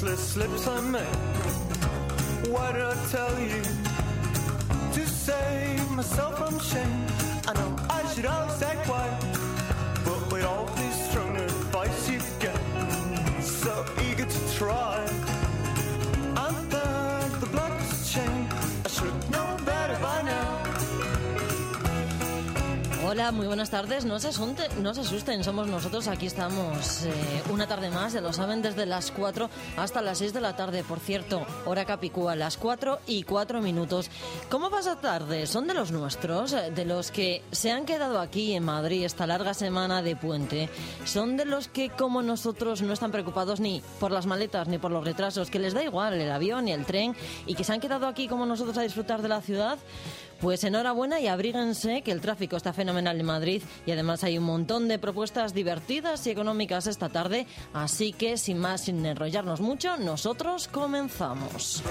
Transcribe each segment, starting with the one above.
costly slips I made. Why did I tell you to save myself from shame? I know I should always act quiet, but with all this strong advice you get, so eager to try. Hola, muy buenas tardes. No se, asusten, somos nosotros. Aquí estamos eh, una tarde más, ya lo saben, desde las 4 hasta las 6 de la tarde. Por cierto, hora Capicúa, las 4 y 4 minutos. ¿Cómo pasa tarde? ¿Son de los nuestros? eh, ¿De los que se han quedado aquí en Madrid esta larga semana de puente? ¿Son de los que, como nosotros, no están preocupados ni por las maletas ni por los retrasos, que les da igual el avión y el tren y que se han quedado aquí como nosotros a disfrutar de la ciudad? Pues enhorabuena y abríguense que el tráfico está fenomenal en Madrid y además hay un montón de propuestas divertidas y económicas esta tarde, así que sin más, sin enrollarnos mucho, nosotros comenzamos.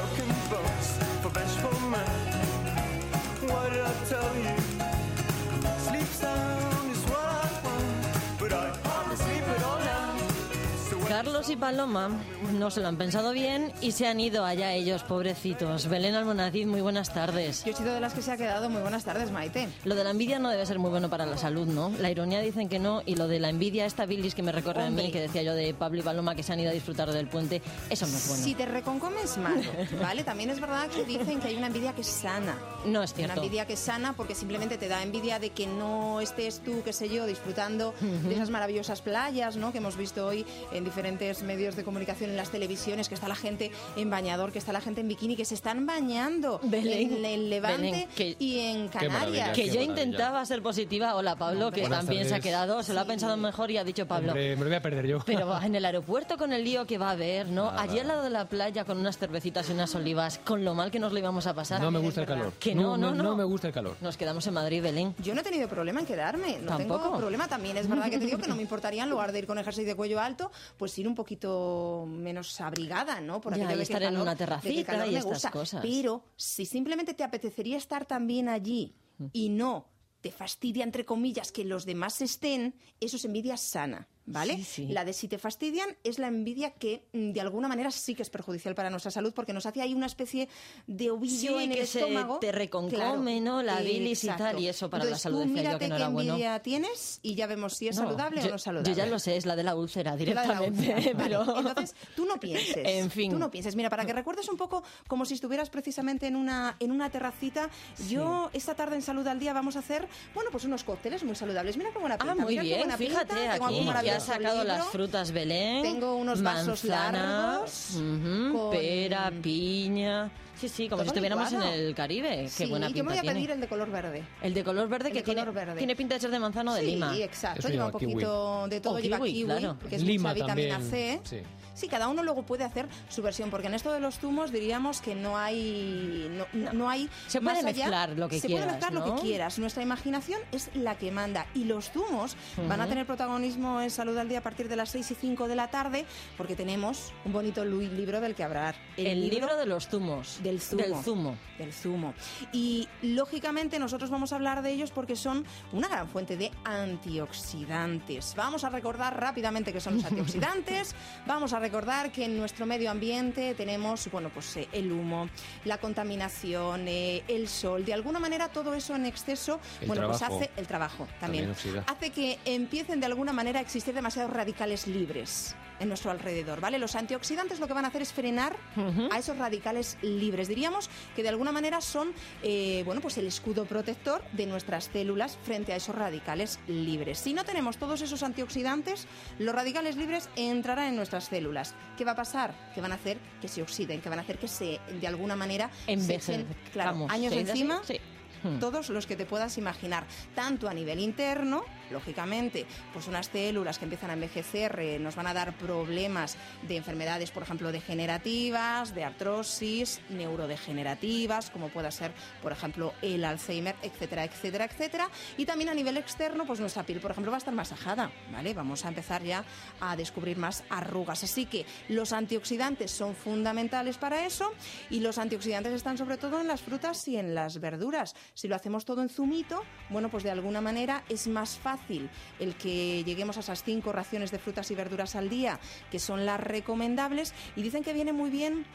Carlos y Paloma no se lo han pensado bien y se han ido allá ellos, pobrecitos. Belén Almonacid, muy buenas tardes. Yo he sido de las que se ha quedado. Muy buenas tardes, Maite. Lo de la envidia no debe ser muy bueno para la salud, ¿no? La ironía dicen que no y lo de la envidia, esta bilis que me recorre a mí, Hombre. que decía yo de Pablo y Paloma que se han ido a disfrutar del puente, eso no es bueno. Si te reconcomes malo, ¿vale? También es verdad que dicen que hay una envidia que es sana. No es Una cierto. envidia que es sana porque simplemente te da envidia de que no estés tú, qué sé yo, disfrutando de esas maravillosas playas, ¿no? Que hemos visto hoy en diferentes medios de comunicación, en las televisiones, que está la gente en bañador, que está la gente en bikini, que se están bañando Belén, en el Levante Belén, que- y en Canarias. Que yo intentaba ser positiva. Hola, Pablo, que Buenas también se ha tardes. quedado. Se lo ha pensado mejor y ha dicho Pablo. Hombre, me lo voy a perder yo. Pero en el aeropuerto con el lío que va a haber, ¿no? Allí al lado de la playa con unas cervecitas y unas olivas, con lo mal que nos lo íbamos a pasar. no me gusta el calor. Que no, no, no. me gusta el calor. Nos quedamos en Madrid, Belén. Yo no he tenido problema en quedarme, no ¿Tampoco? tengo problema. También es verdad que te digo que no me importaría, en lugar de ir con jersey de cuello alto, pues ir un poquito menos abrigada, ¿no? Por Ya, de estar el en calor- una terracita calor y me estas gusta. cosas. Pero si simplemente te apetecería estar también allí y no te fastidia, entre comillas, que los demás estén, eso es envidia sana. ¿Vale? Sí, sí. La de si te fastidian es la envidia que mm, de alguna manera sí que es perjudicial para nuestra salud porque nos hace ahí una especie de ovillo Sí, en que el se estómago. te reconcome, ¿no? La bilis y tal, y eso para la salud decía yo que no qué era bueno. envidia tienes y ya vemos si es No, saludable yo, o no saludable. Yo ya lo sé, es la de la úlcera La de la directamente. vale. Entonces, tú no pienses. En fin. Tú no pienses. Mira, para que recuerdes un poco como si estuvieras precisamente en una, en una terracita, yo esta tarde en Salud al Día vamos a hacer, bueno, pues unos cócteles muy saludables. Mira qué buena pinta. Ah, muy mira qué bien, buena fíjate, pinta. Tengo aquí maravilloso sacado las frutas Belén. Tengo unos vasos manzana, largos ujú, con- pera, piña. Sí, sí, como si estuviéramos licuado. en el Caribe. Qué Sí, buena yo pinta me voy a tiene. pedir el de color verde. El de color verde El que de tiene, color verde. tiene pinta de ser de manzana o de sí, lima. exacto. Eso lleva un kiwi. poquito de todo. O lleva kiwi, kiwi, claro. que es Lima mucha vitamina también, C. sí. Sí, cada uno luego puede hacer su versión, porque en esto de los zumos diríamos que no hay... No, no- no hay Se más puede allá- mezclar lo que se quieras, puede mezclar lo que quieras. Nuestra imaginación es la que manda. Y los zumos van a tener protagonismo en Salud al Día a partir de las 6 y 5 de la tarde, porque tenemos un bonito libro del que hablar. El, libro, de los zumos. Del zumo. Del zumo. Del zumo. Y lógicamente nosotros vamos a hablar de ellos porque son una gran fuente de antioxidantes. Vamos a recordar rápidamente qué son los antioxidantes. vamos a recordar que en nuestro medio ambiente tenemos, bueno, pues eh, el humo, la contaminación, eh, el sol. De alguna manera todo eso en exceso, El bueno, pues hace el trabajo también. También hace que empiecen de alguna manera a existir demasiados radicales libres en nuestro alrededor, ¿vale? Los antioxidantes lo que van a hacer es frenar a esos radicales libres. Diríamos que de alguna manera son, eh, bueno, pues el escudo protector de nuestras células frente a esos radicales libres. Si no tenemos todos esos antioxidantes, los radicales libres entrarán en nuestras células. ¿Qué va a pasar? Que van a hacer que se oxiden, que van a hacer que se, de alguna manera, echen, claro, años ¿se dice así? encima Sí. Hmm. todos los que te puedas imaginar, tanto a nivel interno, lógicamente, pues unas células que empiezan a envejecer eh, nos van a dar problemas de enfermedades, por ejemplo, degenerativas, de artrosis, neurodegenerativas, como pueda ser, por ejemplo, el Alzheimer, etcétera, etcétera, etcétera. Y también a nivel externo, pues nuestra piel, por ejemplo, va a estar más ajada, ¿vale? Vamos a empezar ya a descubrir más arrugas. Así que los antioxidantes son fundamentales para eso y los antioxidantes están sobre todo en las frutas y en las verduras. Si lo hacemos todo en zumito, bueno, pues de alguna manera es más fácil fácil el que lleguemos a esas cinco raciones de frutas y verduras al día, que son las recomendables, y dicen que viene muy bien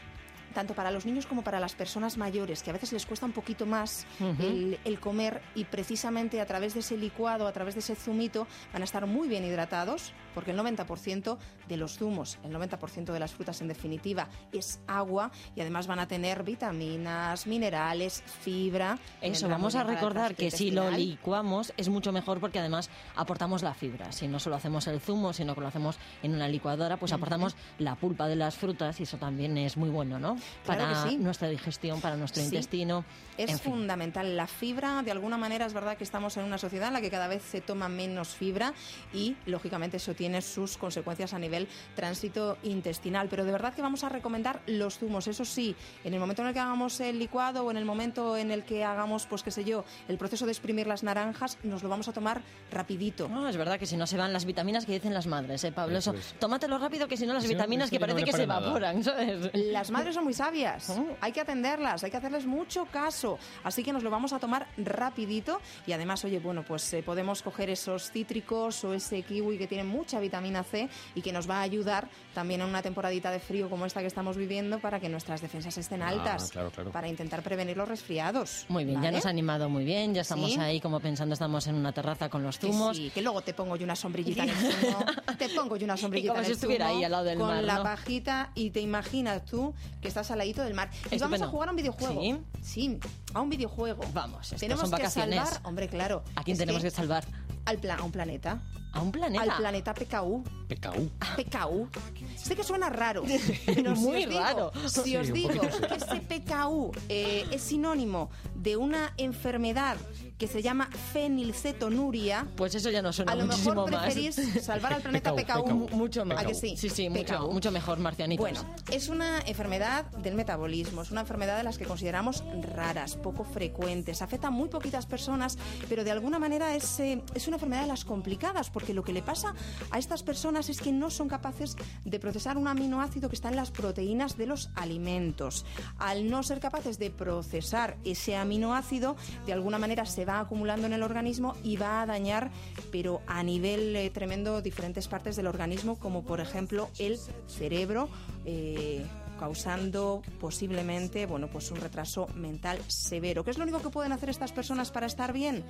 tanto para los niños como para las personas mayores, que a veces les cuesta un poquito más el, el, comer y precisamente a través de ese licuado, a través de ese zumito, van a estar muy bien hidratados, porque el 90% de los zumos, el 90% de las frutas en definitiva, es agua y además van a tener vitaminas, minerales, fibra. Eso, vamos a recordar que si lo licuamos es mucho mejor porque además aportamos la fibra. Si no solo hacemos el zumo, sino que lo hacemos en una licuadora, pues aportamos la pulpa de las frutas y eso también es muy bueno, ¿no? para nuestra digestión, para nuestro intestino. Es fundamental. La fibra, de alguna manera, es verdad que estamos en una sociedad en la que cada vez se toma menos fibra y, lógicamente, eso tiene sus consecuencias a nivel tránsito intestinal. Pero de verdad que vamos a recomendar los zumos. Eso sí, en el momento en el que hagamos el licuado o en el momento en el que hagamos, pues qué sé yo, el proceso de exprimir las naranjas, nos lo vamos a tomar rapidito. No, es verdad que si no se van las vitaminas que dicen las madres, ¿eh, Pablo? Eso, tómatelo rápido que si no las vitaminas que parece que se evaporan, ¿sabes? Las madres son muy sabias. Hay que atenderlas, hay que hacerles mucho caso. Así que nos lo vamos a tomar rapidito y además, oye, bueno, pues eh, podemos coger esos cítricos o ese kiwi que tiene mucha vitamina C y que nos va a ayudar también en una temporadita de frío como esta que estamos viviendo para que nuestras defensas estén ah, altas, para intentar prevenir los resfriados. Muy bien, ya nos ha animado muy bien, ya estamos ahí como pensando, estamos en una terraza con los zumos. Sí, que luego te pongo yo una sombrillita en el zumo, te pongo yo una sombrillita como si estuviera ahí al lado del con mar, la pajita y te imaginas tú que estás al ladito del mar. Y vamos a jugar a un videojuego. ¿Sí? Sí, a un videojuego. Vamos, tenemos son vacaciones. que salvar, hombre, claro. ¿A quién tenemos que, salvar? Al plan, a un planeta. ¿A un planeta? Al planeta PKU. PKU. PKU. Sé que suena raro, pero muy si os raro. Digo, si os digo que ese PKU eh, es sinónimo de una enfermedad que se llama fenilcetonuria. Pues eso ya no suena A lo mejor preferís más. salvar al planeta PKU, PKU. Mucho más. ¿A que sí? Sí, sí, mucho, mucho mejor, marcianitos. Bueno, es una enfermedad del metabolismo, es una enfermedad de las que consideramos raras, poco frecuentes, afecta a muy poquitas personas, pero de alguna manera es, eh, es una enfermedad de las complicadas, porque lo que le pasa a estas personas es que no son capaces de procesar un aminoácido que está en las proteínas de los alimentos. Al no ser capaces de procesar ese aminoácido, de alguna manera se va acumulando en el organismo y va a dañar, pero a nivel eh, tremendo, diferentes partes del organismo, como por ejemplo el cerebro. eh, causando posiblemente bueno pues un retraso mental severo. ¿Qué es lo único que pueden hacer estas personas para estar bien?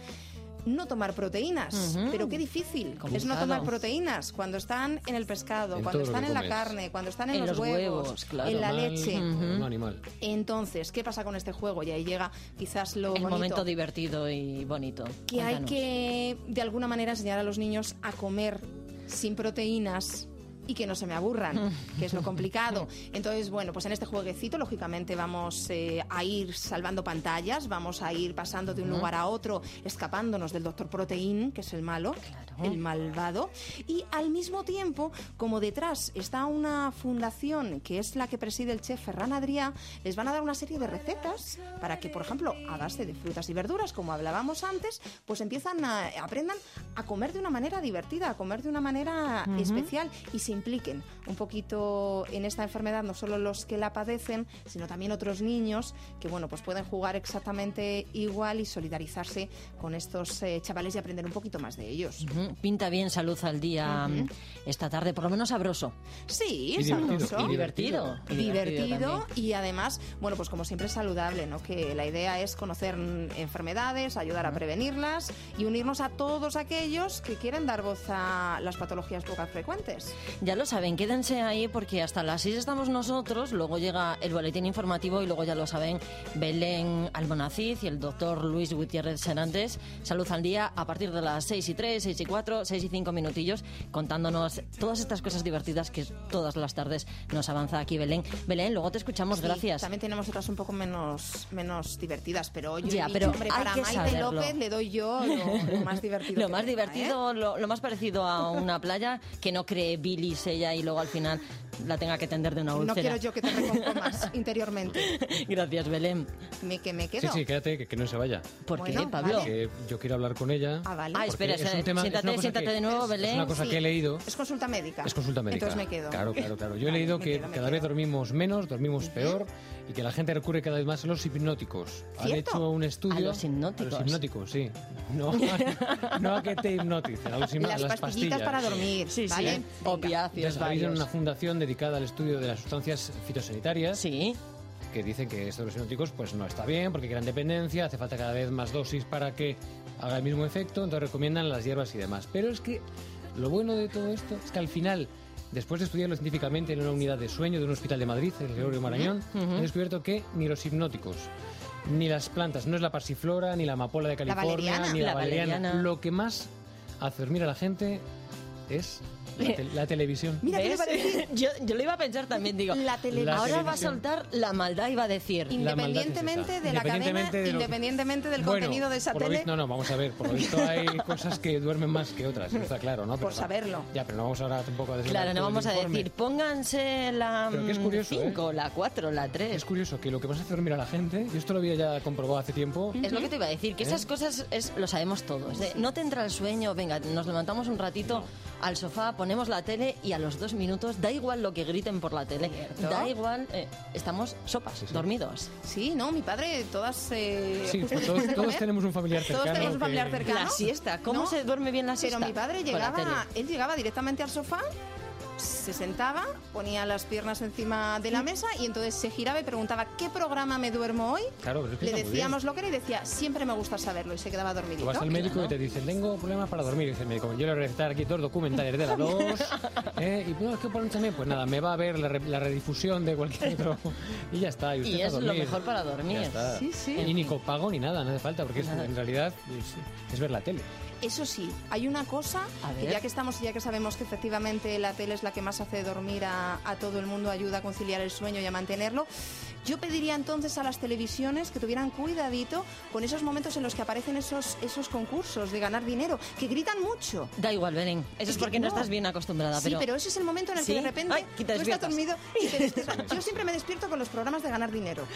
No tomar proteínas, pero qué difícil es no tomar proteínas cuando están en el pescado, En cuando están en la carne, cuando están en, En los, los huevos, huevos, claro. en la Animal, leche. Un animal. Entonces, ¿qué pasa con este juego? Y ahí llega quizás lo El bonito momento divertido y bonito. que hay que de alguna manera enseñar a los niños a comer sin proteínas y que no se me aburran, que es lo complicado. Entonces, bueno, pues en este jueguecito, lógicamente, vamos eh, a ir salvando pantallas, vamos a ir pasando de un lugar a otro, escapándonos del doctor Proteín, que es el malo, Claro. el malvado. Y al mismo tiempo, como detrás está una fundación que es la que preside el chef Ferran Adrià, les van a dar una serie de recetas para que, por ejemplo, a base de frutas y verduras, como hablábamos antes, pues empiezan a aprendan a comer de una manera divertida, a comer de una manera especial y se impliquen un poquito en esta enfermedad no solo los que la padecen, sino también otros niños que bueno, pues pueden jugar exactamente igual y solidarizarse con estos eh, chavales y aprender un poquito más de ellos. Pinta bien salud al día esta tarde, por lo menos sabroso. Sí, Y divertido, sabroso. y divertido. Y divertido también. y además, bueno, pues como siempre saludable, ¿no? Que la idea es conocer enfermedades, ayudar a prevenirlas y unirnos a todos aquellos que quieren dar voz a las patologías poco frecuentes. Ya lo saben, quédense ahí porque hasta las 6 estamos nosotros, luego llega el boletín informativo y luego ya lo saben Belén Almonacid y el doctor Luis Gutiérrez Serantes. Salud al día a partir de las 6 y 3, 6 y 4, 6 y 5 minutillos contándonos todas estas cosas divertidas que todas las tardes nos avanza aquí Belén. Belén, luego te escuchamos, Sí, gracias. También tenemos otras un poco menos, menos divertidas, pero yo Ya, pero hombre, hay para que Maite saberlo. López le doy yo lo, lo más divertido. Lo más tenga, ¿eh? divertido, lo, lo más parecido a una playa, que no cree ella y luego al final la tenga que tender de una No úlcera. quiero yo que te recompongas interiormente. Gracias, Belén. Me, que me Sí, quedo. sí, quédate, que, que no se vaya. ¿Por Bueno, qué, Pablo? vale. Yo quiero hablar con ella. Ah, vale. Ah, espera, es un tema- es siéntate, cosa siéntate que- de nuevo, es Belén. una cosa Sí. que he leído. Es consulta médica. Es consulta médica. Entonces me quedo. Claro, claro, claro. Yo he Vale, leído me que quedo, cada vez dormimos menos, dormimos peor y que la gente recurre cada vez más a los hipnóticos. Han hecho un estudio. ¿A los hipnóticos? A los hipnóticos, sí. No, a- no a que te hipnoticen, a, los hipno- Las, las pastillitas para sí. dormir. Sí, sí. ¿vale? Venga. Opiáceos varios. una fundación dedicada al estudio de las sustancias fitosanitarias Sí. que dicen que esto de los hipnóticos pues no está bien porque crean dependencia, hace falta cada vez más dosis para que haga el mismo efecto, entonces recomiendan las hierbas y demás. Pero es que lo bueno de todo esto es que al final, después de estudiarlo científicamente en una unidad de sueño de un hospital de Madrid, el Gregorio Marañón, han descubierto que ni los hipnóticos ni las plantas, no es la pasiflora, ni la amapola de California, ni la, La valeriana. valeriana. Lo que más hace dormir a la gente es la, te- la televisión. Mira, ¿qué le a decir? yo, yo lo iba a pensar también, digo. La televisión. Ahora va a soltar la maldad, iba a decir. Independientemente de la cadena, Independientemente de lo independientemente del Bueno, contenido de esa por lo tele. visto- no, no, vamos a ver. Por lo visto hay cosas que duermen más que otras, está claro, ¿no? Por Pero- saberlo. Ya, pero no vamos ahora tampoco a desvelar Claro, no vamos a decir, pónganse la Pero que es curioso, 5, la 4, la 3. Es curioso que lo que más hace dormir a la gente, y esto lo había ya comprobado hace tiempo, Es lo que te iba a decir, que ¿Eh? esas cosas es, lo sabemos todos. de, no te entra el sueño, venga, nos levantamos un ratito al sofá, ponemos la tele y a los dos minutos, da igual lo que griten por la tele, Cierto. da igual, eh, estamos sopas, Sí, sí. dormidos. Sí, no, mi padre, todas. eh, sí, pues todos, todos comer, tenemos un familiar Todos cercano. tenemos un familiar cercano. La siesta, ¿cómo ¿No? se duerme bien la siesta? Pero mi padre llegaba, él llegaba directamente al sofá, se sentaba, ponía las piernas encima de la mesa y entonces se giraba y preguntaba ¿qué programa me duermo hoy? Claro, pero es que Le decíamos lo que era y decía siempre me gusta saberlo y se quedaba Tú dormidito. vas al médico Claro. y te dicen, tengo problemas para dormir. Y dice el médico, yo le voy a recetar aquí dos documentales de la 2. ¿eh? Y pues, ¿qué ponen también? Pues nada, me va a ver la, re- la redifusión de cualquier otro. Y ya está. Y, usted Y es lo mejor para dormir. Sí, sí. Y ni copago ni nada, no hace falta, porque es- en realidad es, es ver la tele. Eso sí, hay una cosa, que ya que estamos y ya que sabemos que efectivamente la tele es la que más hace dormir a, a todo el mundo, ayuda a conciliar el sueño y a mantenerlo, yo pediría entonces a las televisiones que tuvieran cuidadito con esos momentos en los que aparecen esos, esos concursos de ganar dinero, que gritan mucho. Da igual, Belén. Eso es, Es que porque no. no. estás bien acostumbrada. Sí, pero... pero ese es el momento en el ¿Sí? que de repente Ay, tú estás dormido y te despiertas. Yo siempre me despierto con los programas de ganar dinero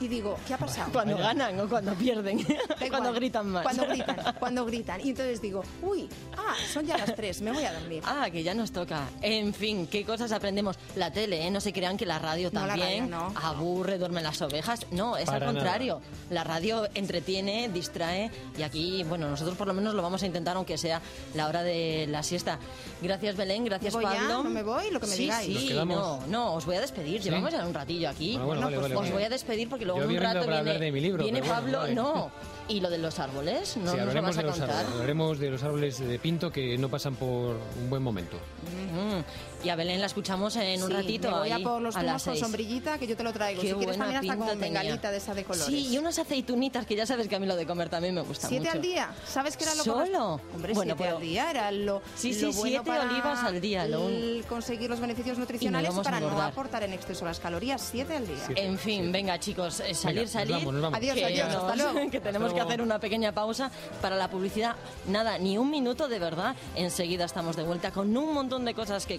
y digo, ¿qué ha pasado? Cuando ganan o cuando pierden. Cuando gritan más. Cuando gritan, cuando gritan. Y entonces digo, uy, ah, son ya las tres, me voy a dormir. Ah, que ya nos toca. En fin, qué cosas aprendemos. La tele, ¿eh? No se crean que la radio No, la también radio no. aburre, duermen las ovejas. No, es Para al contrario. La radio entretiene, distrae y aquí, bueno, nosotros por lo menos lo vamos a intentar aunque sea la hora de la siesta. Gracias Belén, gracias ¿Me voy ya? Pablo. ¿No me voy? Lo que me sí, digáis. Sí, no, no, os voy a despedir. ¿Sí? Llevamos ya un ratillo aquí. Bueno, bueno, Bueno, vale, pues vale, Os vale. voy a despedir porque luego Yo en un rato viene, hablar de mi libro, viene Pablo. vale. No. ¿Y lo de los árboles? ¿No sí, nos lo vas a contar? De los árboles de pinto que no pasan por un buen momento. Y a Belén la escuchamos en un Sí, ratito. me voy ahí, a por los a las con seis. sombrillita que yo te lo traigo. Qué si quieres también hasta con tenía. bengalita de esa de colores. Sí, y unas aceitunitas que ya sabes que a mí lo de comer también me gusta ¿Siete mucho. al día? ¿Sabes qué era lo ¿Solo? Hombre, Bueno, siete pero- al día era lo, Sí, sí, lo bueno siete para olivas al día, lo un- conseguir los beneficios nutricionales para no aportar en exceso las calorías. Siete al día. Siete. En fin, venga chicos, eh, salir, nos salir. vamos, nos vamos. Adiós, que, adiós, hasta luego. que tenemos que hacer una pequeña pausa para la publicidad. Nada, ni un minuto de verdad. Enseguida estamos de vuelta con un montón de cosas que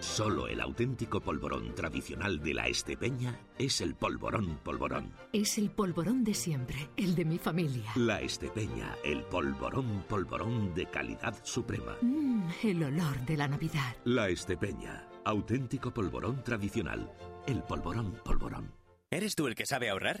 Solo el auténtico polvorón tradicional de la Estepeña es el polvorón polvorón. Es el polvorón de siempre, el de mi familia. La Estepeña, el polvorón polvorón de calidad suprema. Mmm, el olor de la Navidad. La Estepeña, auténtico polvorón tradicional. El polvorón polvorón. ¿Eres tú el que sabe ahorrar?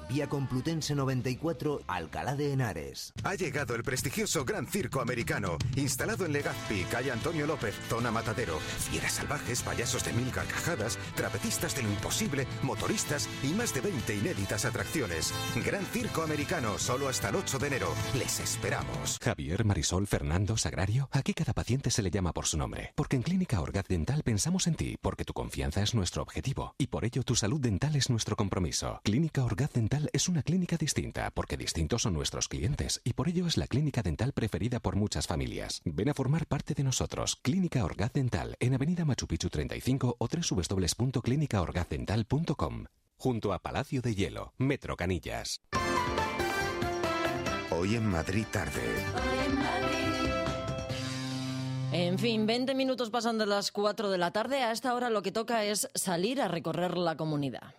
vía Complutense 94, Alcalá de Henares. Ha llegado el prestigioso Gran Circo Americano, instalado en Legazpi, calle Antonio López, zona Matadero. Fieras salvajes, payasos de mil carcajadas, trapecistas de lo imposible, motoristas y más de 20 inéditas atracciones. Gran Circo Americano, solo hasta el 8 de enero. Les esperamos. Javier, Marisol, Fernando, Sagrario. Aquí cada paciente se le llama por su nombre. Porque en Clínica Orgaz Dental pensamos en ti, porque tu confianza es nuestro objetivo. Y por ello tu salud dental es nuestro compromiso. Clínica Orgaz Dental es una clínica distinta, porque distintos son nuestros clientes. Y por ello es la clínica dental preferida por muchas familias. Ven a formar parte de nosotros. Clínica Orgaz Dental, en Avenida Machu Picchu 35 o www.clinicaorgazdental.com junto a Palacio de Hielo, Metro Canillas. Hoy en Madrid tarde. En fin, 20 minutos pasan de las 4 de la tarde. A esta hora lo que toca es salir a recorrer la comunidad.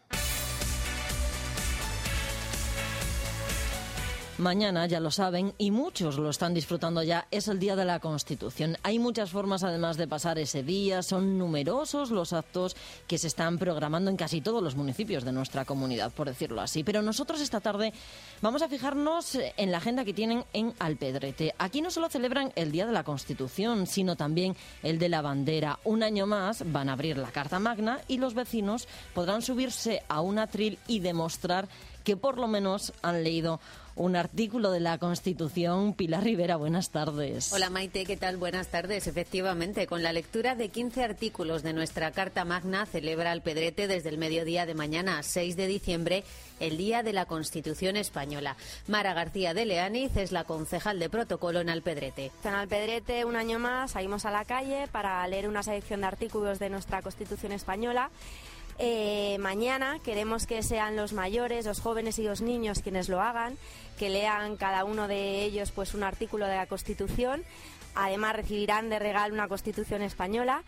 Mañana, ya lo saben, y muchos lo están disfrutando ya, es el Día de la Constitución. Hay muchas formas además de pasar ese día, son numerosos los actos que se están programando en casi todos los municipios de nuestra comunidad, por decirlo así. Pero nosotros esta tarde vamos a fijarnos en la agenda que tienen en Alpedrete. Aquí no solo celebran el Día de la Constitución, sino también el de la bandera. Un año más van a abrir la Carta Magna y los vecinos podrán subirse a un atril y demostrar que por lo menos han leído un artículo de la Constitución. Pilar Rivera, buenas tardes. Hola Maite, ¿qué tal? Buenas tardes. Efectivamente, con la lectura de 15 artículos de nuestra Carta Magna, celebra el Pedrete desde el mediodía de mañana, 6 de diciembre, el Día de la Constitución Española. Mara García de Leaniz es la concejal de protocolo en Alpedrete. En Alpedrete, un año más, salimos a la calle para leer una selección de artículos de nuestra Constitución Española eh, mañana queremos que sean los mayores, los jóvenes y los niños quienes lo hagan, que lean cada uno de ellos pues un artículo de la Constitución. Además recibirán de regalo una Constitución española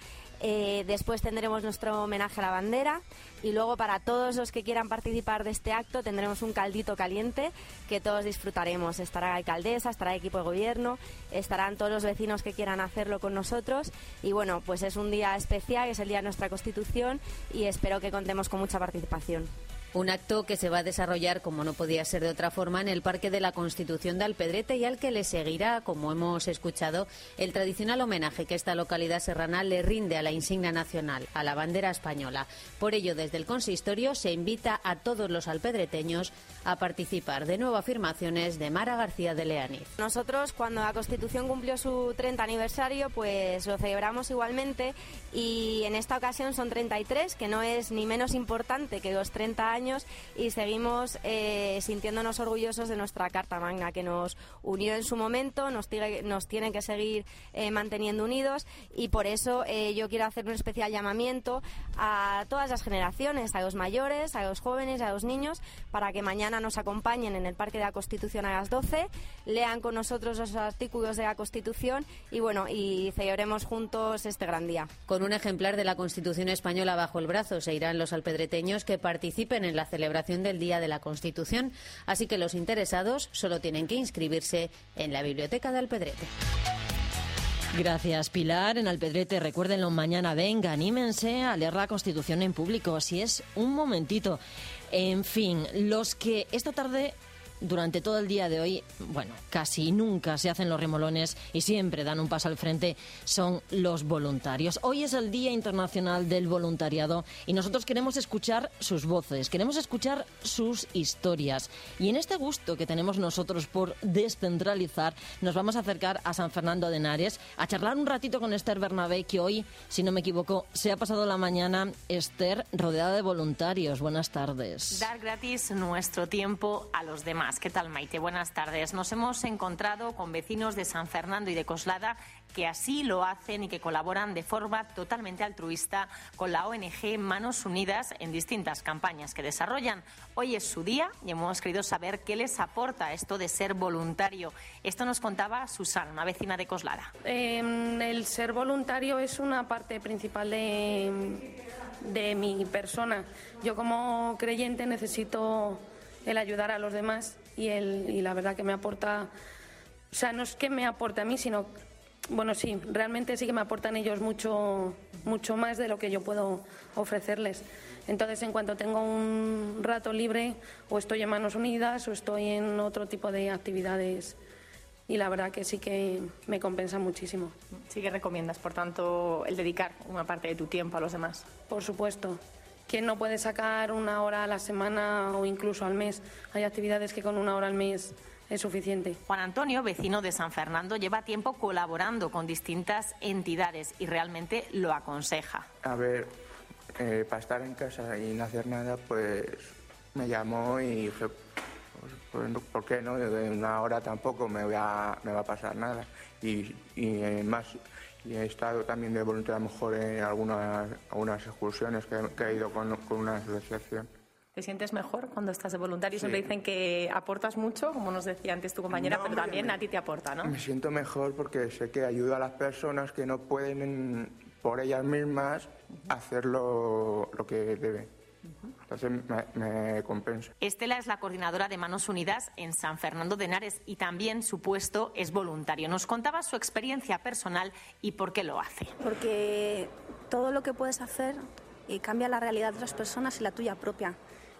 eh, después tendremos nuestro homenaje a la bandera y luego para todos los que quieran participar de este acto tendremos un caldito caliente que todos disfrutaremos. Estará alcaldesa, estará equipo de gobierno, estarán todos los vecinos que quieran hacerlo con nosotros y bueno, pues es un día especial, es el día de nuestra Constitución y espero que contemos con mucha participación. Un acto que se va a desarrollar, como no podía ser de otra forma, en el Parque de la Constitución de Alpedrete y al que le seguirá, como hemos escuchado, el tradicional homenaje que esta localidad serrana le rinde a la insignia nacional, a la bandera española. Por ello, desde el consistorio se invita a todos los alpedreteños a participar. De nuevo, afirmaciones de Mara García de Leaniz. Nosotros, cuando la Constitución cumplió su 30 aniversario, pues lo celebramos igualmente y en esta ocasión son 33, que no es ni menos importante que los 30 años y seguimos eh, sintiéndonos orgullosos de nuestra Carta Magna que nos unió en su momento, nos, tiene, nos que seguir eh, manteniendo unidos y por eso eh, yo quiero hacer un especial llamamiento a todas las generaciones, a los mayores, a los jóvenes, a los niños, para que mañana nos acompañen en el Parque de la Constitución a las 12, lean con nosotros los artículos de la Constitución y bueno, y celebremos juntos este gran día. Con un ejemplar de la Constitución española bajo el brazo se irán los alpedreteños que participen en la celebración del Día de la Constitución, así que los interesados solo tienen que inscribirse en la Biblioteca de Alpedrete. Gracias, Pilar. En Alpedrete, recuérdenlo, mañana venga, anímense a leer la Constitución en público, si es un momentito. En fin, los que esta tarde durante todo el día de hoy, bueno, casi nunca se hacen los remolones y siempre dan un paso al frente, son los voluntarios. Hoy es el Día Internacional del Voluntariado y nosotros queremos escuchar sus voces, queremos escuchar sus historias. Y en este gusto que tenemos nosotros por descentralizar, nos vamos a acercar a San Fernando de Henares a charlar un ratito con Esther Bernabé, que hoy, si no me equivoco, se ha pasado la mañana, Esther, rodeada de voluntarios. Buenas tardes. Dar gratis nuestro tiempo a los demás ¿Qué tal, Maite? Buenas tardes. Nos hemos encontrado con vecinos de San Fernando y de Coslada que así lo hacen y que colaboran de forma totalmente altruista con la ONG Manos Unidas en distintas campañas que desarrollan. Hoy es su día y hemos querido saber qué les aporta esto de ser voluntario. Esto nos contaba Susana, una vecina de Coslada. Eh, el ser voluntario es una parte principal de, de mi persona. Yo como creyente necesito el ayudar a los demás y, el, y la verdad que me aporta, o sea, no es que me aporte a mí, sino, bueno, sí, realmente sí que me aportan ellos mucho, mucho más de lo que yo puedo ofrecerles. Entonces, en cuanto tengo un rato libre, o estoy en Manos Unidas o estoy en otro tipo de actividades y la verdad que sí que me compensa muchísimo. Sí que recomiendas, por tanto, el dedicar una parte de tu tiempo a los demás. Por supuesto. ¿Quién no puede sacar una hora a la semana o incluso al mes? Hay actividades que con una hora al mes es suficiente. Juan Antonio, vecino de San Fernando, lleva tiempo colaborando con distintas entidades y realmente lo aconseja. A ver, eh, para estar en casa y no hacer nada, pues me llamó y dije, pues, pues, ¿por qué no? De una hora tampoco me, voy a- me va a pasar nada. Y, y eh, más, y he estado también de voluntario a lo mejor en algunas, algunas excursiones que, que he ido con, con una asociación. ¿Te sientes mejor cuando estás de voluntario? Sí. Siempre dicen que aportas mucho, como nos decía antes tu compañera, No, pero también me- a ti te aporta, ¿no? Me siento mejor porque sé que ayudo a las personas que no pueden por ellas mismas hacer lo, lo que deben. Entonces me, me compensa. Estela es la coordinadora de Manos Unidas en San Fernando de Henares y también su puesto es voluntario. Nos contaba su experiencia personal y por qué lo hace. porque todo lo que puedes hacer eh, cambia la realidad de otras personas y la tuya propia.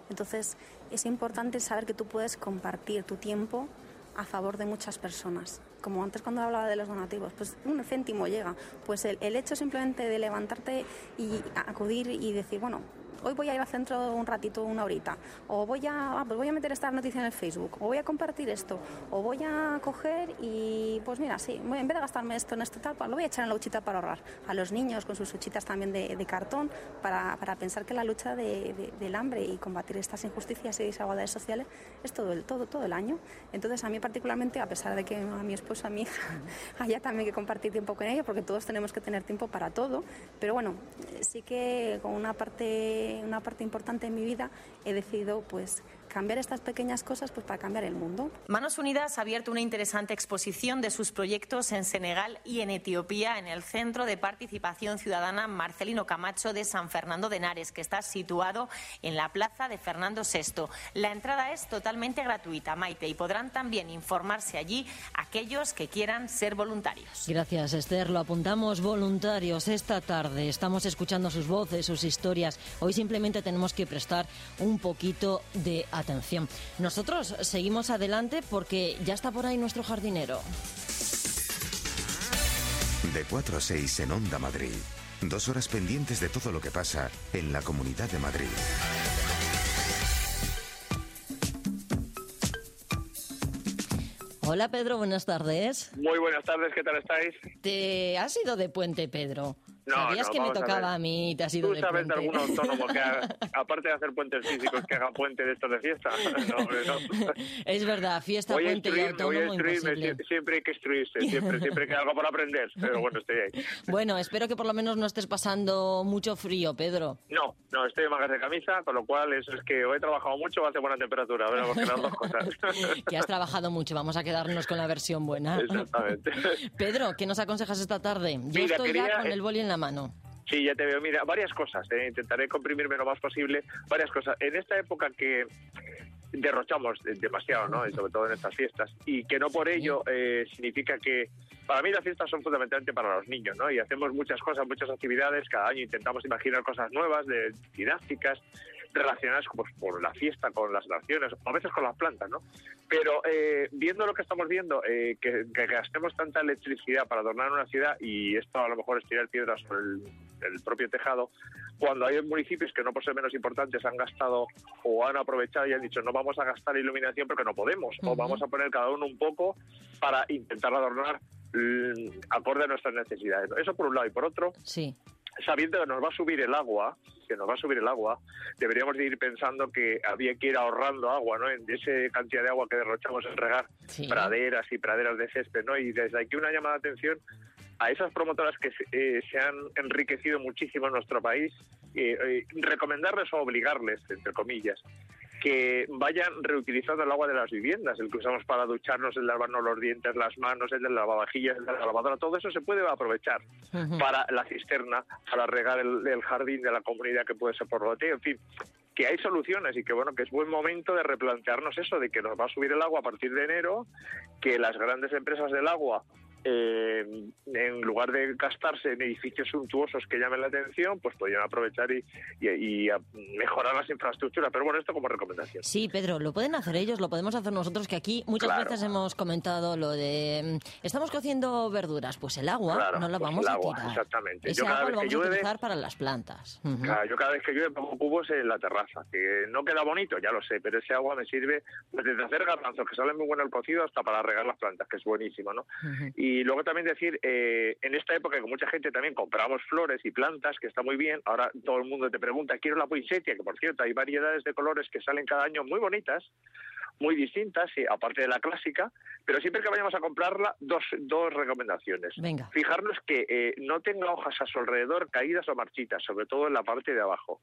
Entonces es importante saber que tú puedes compartir tu tiempo a favor de muchas personas. Como antes cuando hablaba de los donativos, pues un céntimo llega. Pues el, el hecho simplemente de levantarte y acudir y decir, bueno, hoy voy a ir al centro un ratito, una horita, o voy a, pues voy a meter esta noticia en el Facebook, o voy a compartir esto, o voy a coger y, pues mira, sí, voy- en vez de gastarme esto en esta etapa, lo voy a echar en la huchita para ahorrar. A los niños con sus huchitas también de, cartón, para, para pensar que la lucha de- de- del hambre y combatir estas injusticias y desigualdades sociales es todo el, todo, todo el año. Entonces, a mí particularmente, a pesar de que a mi esposo, a mi hija, haya también que compartir tiempo con ella, porque todos tenemos que tener tiempo para todo, pero bueno, sí que con una parte, una parte importante en mi vida he decidido pues cambiar estas pequeñas cosas pues para cambiar el mundo. Manos Unidas ha abierto una interesante exposición de sus proyectos en Senegal y en Etiopía en el Centro de Participación Ciudadana Marcelino Camacho de San Fernando de Henares, que está situado en la plaza de Fernando VI. La entrada es totalmente gratuita, Maite, y podrán también informarse allí aquellos que quieran ser voluntarios. Gracias, Esther. Lo apuntamos voluntarios esta tarde. Estamos escuchando sus voces, sus historias. Hoy simplemente tenemos que prestar un poquito de atención. Nosotros seguimos adelante porque ya está por ahí nuestro jardinero. De 4 a 6 en Onda Madrid. Dos horas pendientes de todo lo que pasa en la Comunidad de Madrid. Hola, Pedro. Buenas tardes. Muy buenas tardes, ¿qué tal estáis? ¿Te has ido de puente, Pedro? No, ¿Sabías no, que me a tocaba ver. a, mí y te has ido ¿Tú de sabes de algún autónomo que, haga- aparte de hacer puentes físicos, que haga puente de estos de fiesta? No, no. es verdad, fiesta, Voy a puente y instruirme, voy a autónomo imposible. sie- siempre hay que instruirse, siempre, siempre hay que algo por aprender, pero bueno, estoy ahí. Bueno, espero que por lo menos no estés pasando mucho frío, Pedro. No, no, estoy en mangas de camisa, con lo cual eso es que o he trabajado mucho o hace buena temperatura, bueno, porque las dos cosas. Que has trabajado mucho, vamos a quedarnos con la versión buena. Exactamente. Pedro, ¿qué nos aconsejas esta tarde? Yo Mira, estoy quería- ya con el boli en la mano. Sí, ya te veo. Mira, varias cosas. eh, Intentaré comprimirme lo más posible. Varias cosas. En esta época que derrochamos de- demasiado, ¿no? Y sobre todo en estas fiestas. Y que no por ello eh, significa que... Para mí las fiestas son fundamentalmente para los niños, ¿no? Y hacemos muchas cosas, muchas actividades. Cada año intentamos imaginar cosas nuevas, de, didácticas, relacionadas pues, con la fiesta, con las naciones, o a veces con las plantas, ¿no? Pero eh, viendo lo que estamos viendo, eh, que, que gastemos tanta electricidad para adornar una ciudad, y esto a lo mejor es tirar piedras sobre el, el propio tejado, cuando hay municipios que no por ser menos importantes han gastado o han aprovechado y han dicho no vamos a gastar iluminación porque no podemos, o Ujú. vamos a poner cada uno un poco para intentar adornar mm, acorde a nuestras necesidades. Eso por un lado, y por otro, Sí. Sabiendo que nos va a subir el agua, que nos va a subir el agua, deberíamos de ir pensando que había que ir ahorrando agua, ¿no? En esa cantidad de agua que derrochamos en regar praderas y praderas de césped, ¿no? Y desde aquí una llamada de atención a esas promotoras que se, eh, se han enriquecido muchísimo en nuestro país, eh, eh, recomendarles o obligarles, entre comillas, que vayan reutilizando el agua de las viviendas, el que usamos para ducharnos, el lavarnos los dientes, las manos, el de la lavavajillas, el de la lavadora, todo eso se puede aprovechar para la cisterna, para regar el, el jardín de la comunidad que puede ser por loteo, en fin, que hay soluciones y que bueno que es buen momento de replantearnos eso de que nos va a subir el agua a partir de enero, que las grandes empresas del agua eh, en lugar de gastarse en edificios suntuosos que llamen la atención, pues podrían aprovechar y, y- y a- mejorar las infraestructuras. Pero bueno, esto como recomendación. Sí, Pedro, lo pueden hacer ellos, lo podemos hacer nosotros, que aquí muchas Claro. veces hemos comentado lo de mm, estamos cociendo verduras, pues el agua Claro, no la pues vamos el a agua, tirar. exactamente. Ese Yo cada agua vez lo que vamos a llueve- utilizar para las plantas. Claro, yo cada vez que llueve pongo cubos en la terraza, que no queda bonito, ya lo sé, pero ese agua me sirve pues, desde hacer garbanzos, que sale muy bueno el cocido, hasta para regar las plantas, que es buenísimo, ¿no? Y luego también decir, eh, en esta época que mucha gente también compramos flores y plantas, que está muy bien, ahora todo el mundo te pregunta, quiero la poinsettia, que por cierto hay variedades de colores que salen cada año muy bonitas, muy distintas, sí, aparte de la clásica, pero siempre que vayamos a comprarla, dos, dos recomendaciones. Venga. Fijarnos que eh, no tenga hojas a su alrededor caídas o marchitas, sobre todo en la parte de abajo.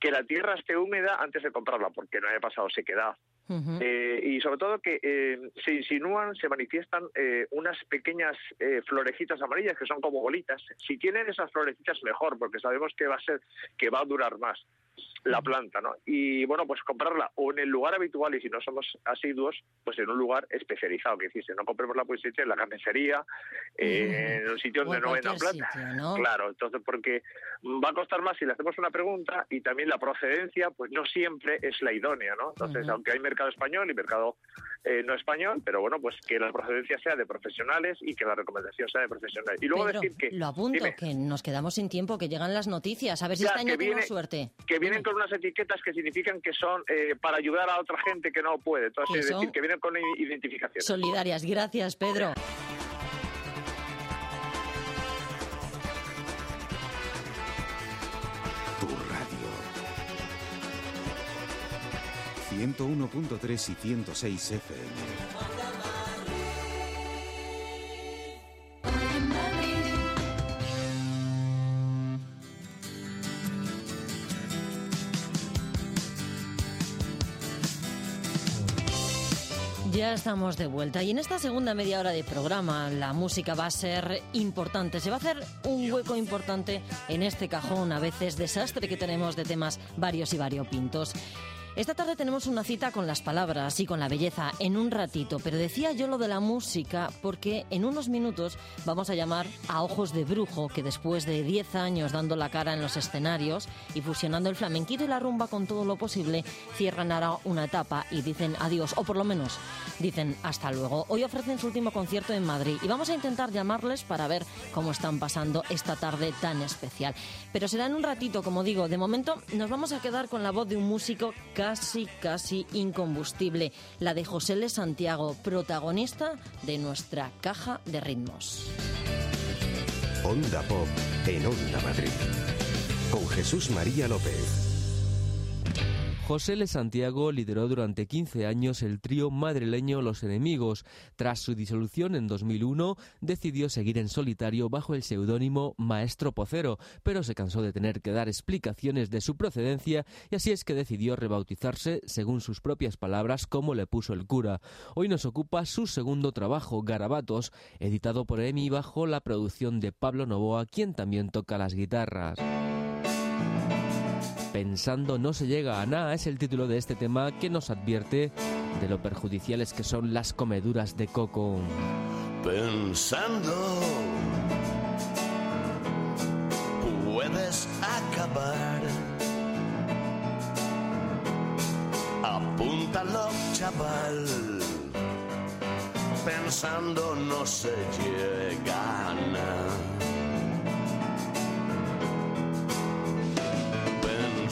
Que la tierra esté húmeda antes de comprarla, porque no haya pasado sequedad. Eh, y sobre todo que eh, se insinúan, se manifiestan eh, unas pequeñas eh, florecitas amarillas que son como bolitas. Si tienen esas florecitas mejor, porque sabemos que va a ser que va a durar más la planta, ¿no? Y bueno, pues comprarla o en el lugar habitual y si no somos asiduos, pues en un lugar especializado, que dice, no compremos la poesía en la carnicería, eh, en un sitio donde no vendan sitio, ¿no? Claro, entonces porque va a costar más si le hacemos una pregunta y también la procedencia, pues no siempre es la idónea, ¿no? Entonces, aunque hay mercado español y mercado eh, no español, pero bueno, pues que la procedencia sea de profesionales y que la recomendación sea de profesionales. Y luego Pedro, decir que lo apunto, dime, que nos quedamos sin tiempo, que llegan las noticias, a ver si Ya, este año tenemos viene- suerte. que vienen con unas etiquetas que significan que son eh, para ayudar a otra gente que no puede. Entonces, es decir, que vienen con identificación. Solidarias, gracias, Pedro. 101.3 y 106 FM. Ya estamos de vuelta y en esta segunda media hora de programa la música va a ser importante. Se va a hacer un hueco importante en este cajón a veces desastre que tenemos de temas varios y variopintos. Esta tarde tenemos una cita con las palabras y con la belleza en un ratito, pero decía yo lo de la música porque en unos minutos vamos a llamar a Ojos de Brujo, que después de 10 años dando la cara en los escenarios y fusionando el flamenquito y la rumba con todo lo posible, cierran ahora una etapa y dicen adiós, o por lo menos dicen hasta luego. Hoy ofrecen su último concierto en Madrid y vamos a intentar llamarles para ver cómo están pasando esta tarde tan especial. Pero será en un ratito, como digo, de momento nos vamos a quedar con la voz de un músico casi, casi incombustible, la de José L. Santiago, protagonista de nuestra caja de ritmos. Onda Pop en Onda Madrid. Con Jesús María López. José L. Santiago lideró durante 15 años el trío madrileño Los Enemigos. Tras su disolución en 2001, decidió seguir en solitario bajo el seudónimo Maestro Pocero, pero se cansó de tener que dar explicaciones de su procedencia y así es que decidió rebautizarse, según sus propias palabras, como le puso el cura. Hoy nos ocupa su segundo trabajo, Garabatos, editado por EMI bajo la producción de Pablo Novoa, quien también toca las guitarras. Pensando no se llega a nada es el título de este tema que nos advierte de lo perjudiciales que son las comeduras de coco. Pensando puedes acabar. Apúntalo, chaval. Pensando no se llega a nada.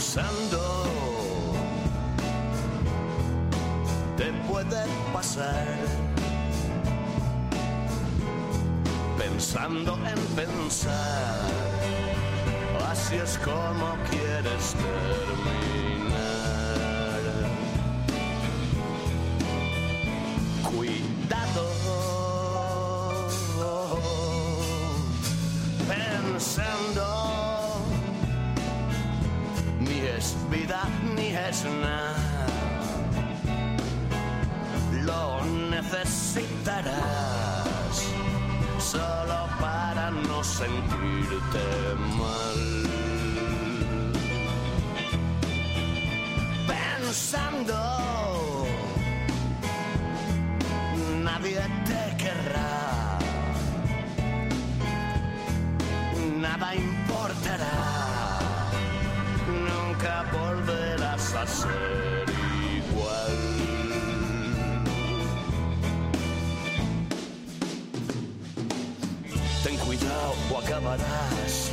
Pensando te puede pasar. Pensando en pensar, si es como quieres terminar. Cuidado, pensando, vida ni es nada. Lo necesitarás solo para no sentirte mal. Pensando, nadie te querrá, nada importará, volverás a ser igual. Ten cuidado o acabarás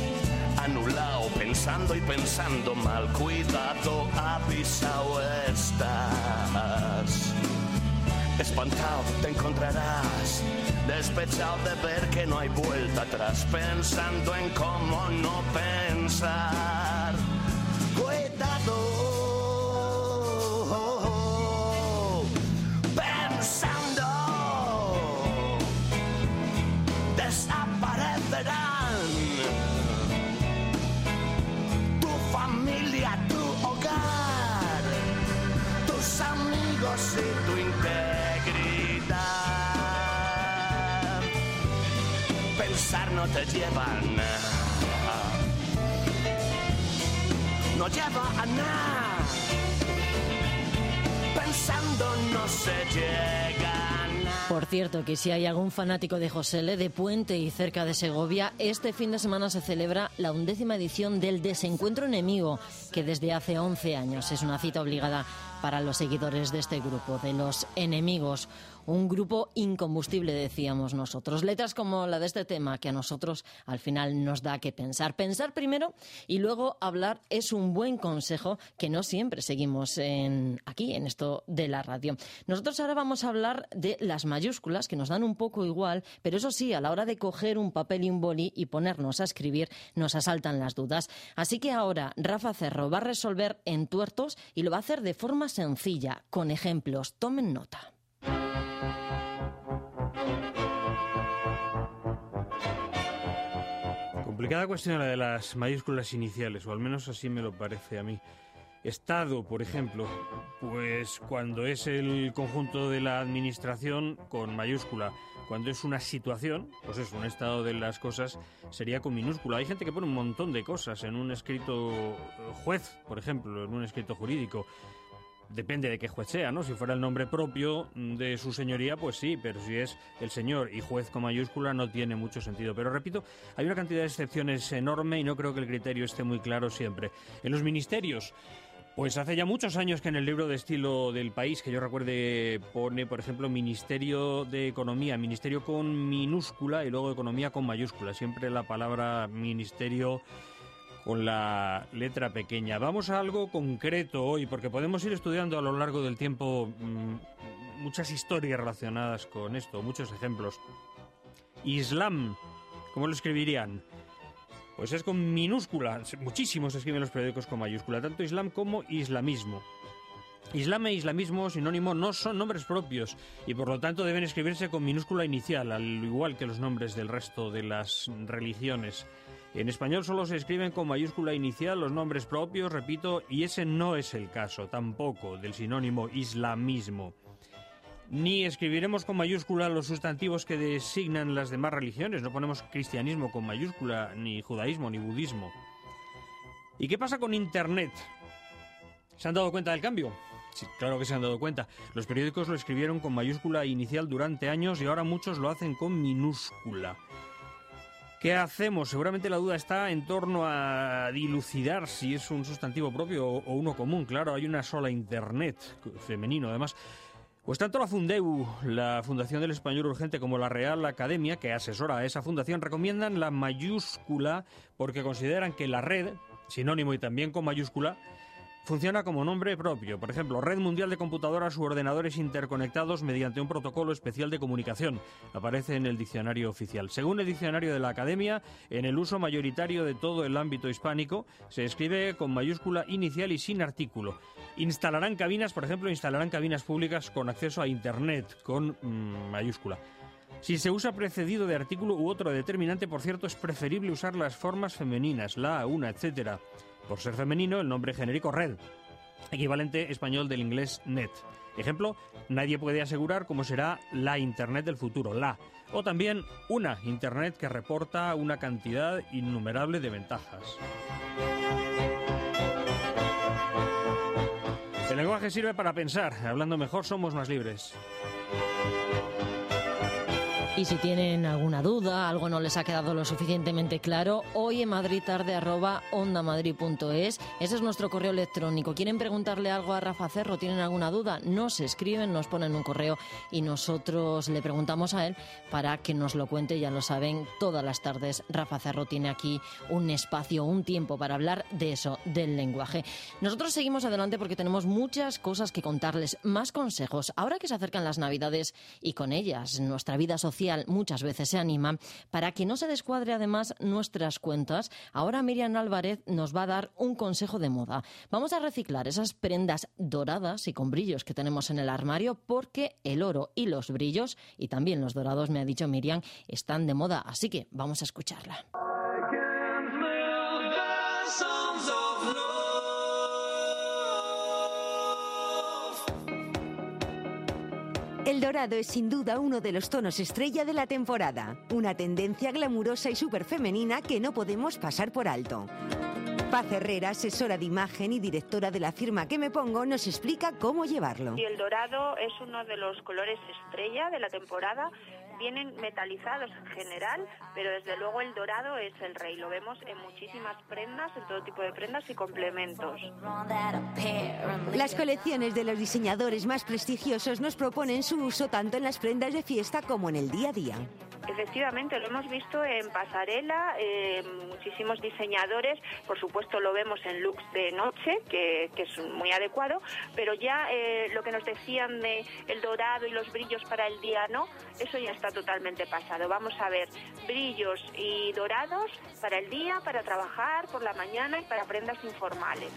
anulado, pensando y pensando mal. Cuidado, avisado estás. Espantado te encontrarás, despechado de ver que no hay vuelta atrás, pensando en cómo no pensar. No te lleva a nada. No a nada. Pensando no se llega. Por cierto, que si hay algún fanático de José de Puente y cerca de Segovia, este fin de semana se celebra la undécima edición del Desencuentro Enemigo, que desde hace 11 años es una cita obligada para los seguidores de este grupo, de los enemigos. Un grupo incombustible, decíamos nosotros. Letras como la de este tema, que a nosotros al final nos da que pensar. Pensar primero y luego hablar es un buen consejo que no siempre seguimos en, aquí, en esto de la radio. Nosotros ahora vamos a hablar de las mayúsculas, que nos dan un poco igual, pero eso sí, a la hora de coger un papel y un boli y ponernos a escribir, nos asaltan las dudas. Así que ahora Rafa Cerro va a resolver en tuertos y lo va a hacer de forma sencilla, con ejemplos. Tomen nota. Complicada cuestión la de las mayúsculas iniciales, o al menos así me lo parece a mí. Estado, por ejemplo, pues cuando es el conjunto de la administración con mayúscula, cuando es una situación, pues es un estado de las cosas, sería con minúscula. Hay gente que pone un montón de cosas en un escrito eh, juez, por ejemplo, en un escrito jurídico. Depende de qué juez sea, ¿no? Si fuera el nombre propio de su señoría, pues sí, pero si es el señor y juez con mayúscula no tiene mucho sentido. Pero repito, hay una cantidad de excepciones enorme y no creo que el criterio esté muy claro siempre. En los ministerios, pues hace ya muchos años que en el libro de estilo del país, que yo recuerde, pone, por ejemplo, Ministerio de Economía, Ministerio con minúscula y luego Economía con mayúscula. Siempre la palabra Ministerio con la letra pequeña. Vamos a algo concreto hoy, porque podemos ir estudiando a lo largo del tiempo mm, muchas historias relacionadas con esto, muchos ejemplos. Islam, ¿cómo lo escribirían? Pues es con minúscula. Muchísimos escriben los periódicos con mayúscula, tanto Islam como islamismo. Islam e islamismo sinónimo no son nombres propios y por lo tanto deben escribirse con minúscula inicial, al igual que los nombres del resto de las religiones. En español solo se escriben con mayúscula inicial los nombres propios, repito, y ese no es el caso tampoco del sinónimo islamismo. Ni escribiremos con mayúscula los sustantivos que designan las demás religiones. No ponemos cristianismo con mayúscula, ni judaísmo, ni budismo. ¿Y qué pasa con Internet? ¿Se han dado cuenta del cambio? Sí, claro que se han dado cuenta. Los periódicos lo escribieron con mayúscula inicial durante años y ahora muchos lo hacen con minúscula. ¿Qué hacemos? Seguramente la duda está en torno a dilucidar si es un sustantivo propio o uno común. Claro, hay una sola Internet, femenino además. Pues tanto la Fundeu, la Fundación del Español Urgente, como la Real Academia, que asesora a esa fundación, recomiendan la mayúscula porque consideran que la red, sinónimo y también con mayúscula, funciona como nombre propio. Por ejemplo, Red Mundial de Computadoras u Ordenadores Interconectados mediante un protocolo especial de comunicación. Aparece en el diccionario oficial. Según el diccionario de la Academia, en el uso mayoritario de todo el ámbito hispánico, se escribe con mayúscula inicial y sin artículo. Instalarán cabinas, por ejemplo, instalarán cabinas públicas con acceso a Internet con mm, mayúscula. Si se usa precedido de artículo u otro determinante, por cierto, es preferible usar las formas femeninas, la, una, etcétera. Por ser femenino, el nombre genérico red, equivalente español del inglés net. Ejemplo, nadie puede asegurar cómo será la Internet del futuro, la. O también una Internet que reporta una cantidad innumerable de ventajas. El lenguaje sirve para pensar. Hablando mejor somos más libres. Y si tienen alguna duda, algo no les ha quedado lo suficientemente claro, hoy en Madrid tarde arroba ondamadrid.es. Ese es nuestro correo electrónico. ¿Quieren preguntarle algo a Rafa Cerro? ¿Tienen alguna duda? Nos escriben, nos ponen un correo y nosotros le preguntamos a él para que nos lo cuente. Ya lo saben, todas las tardes Rafa Cerro tiene aquí un espacio, un tiempo para hablar de eso, del lenguaje. Nosotros seguimos adelante porque tenemos muchas cosas que contarles, más consejos. Ahora que se acercan las Navidades y con ellas nuestra vida social muchas veces se anima, para que no se descuadre además nuestras cuentas, ahora Miriam Álvarez nos va a dar un consejo de moda. Vamos a reciclar esas prendas doradas y con brillos que tenemos en el armario porque el oro y los brillos, y también los dorados, me ha dicho Miriam, están de moda. Así que vamos a escucharla. El dorado es sin duda uno de los tonos estrella de la temporada, una tendencia glamurosa y súper femenina que no podemos pasar por alto. Paz Herrera, asesora de imagen y directora de la firma que me pongo, nos explica cómo llevarlo. El dorado es uno de los colores estrella de la temporada vienen metalizados en general, pero desde luego el dorado es el rey. Lo vemos en muchísimas prendas, en todo tipo de prendas y complementos. Las colecciones de los diseñadores más prestigiosos nos proponen su uso tanto en las prendas de fiesta como en el día a día. Efectivamente, lo hemos visto en pasarela, muchísimos diseñadores, por supuesto lo vemos en looks de noche, que, es muy adecuado, pero ya eh, lo que nos decían de el dorado y los brillos para el día, no, eso ya está totalmente pasado. Vamos a ver brillos y dorados para el día, para trabajar por la mañana y para prendas informales.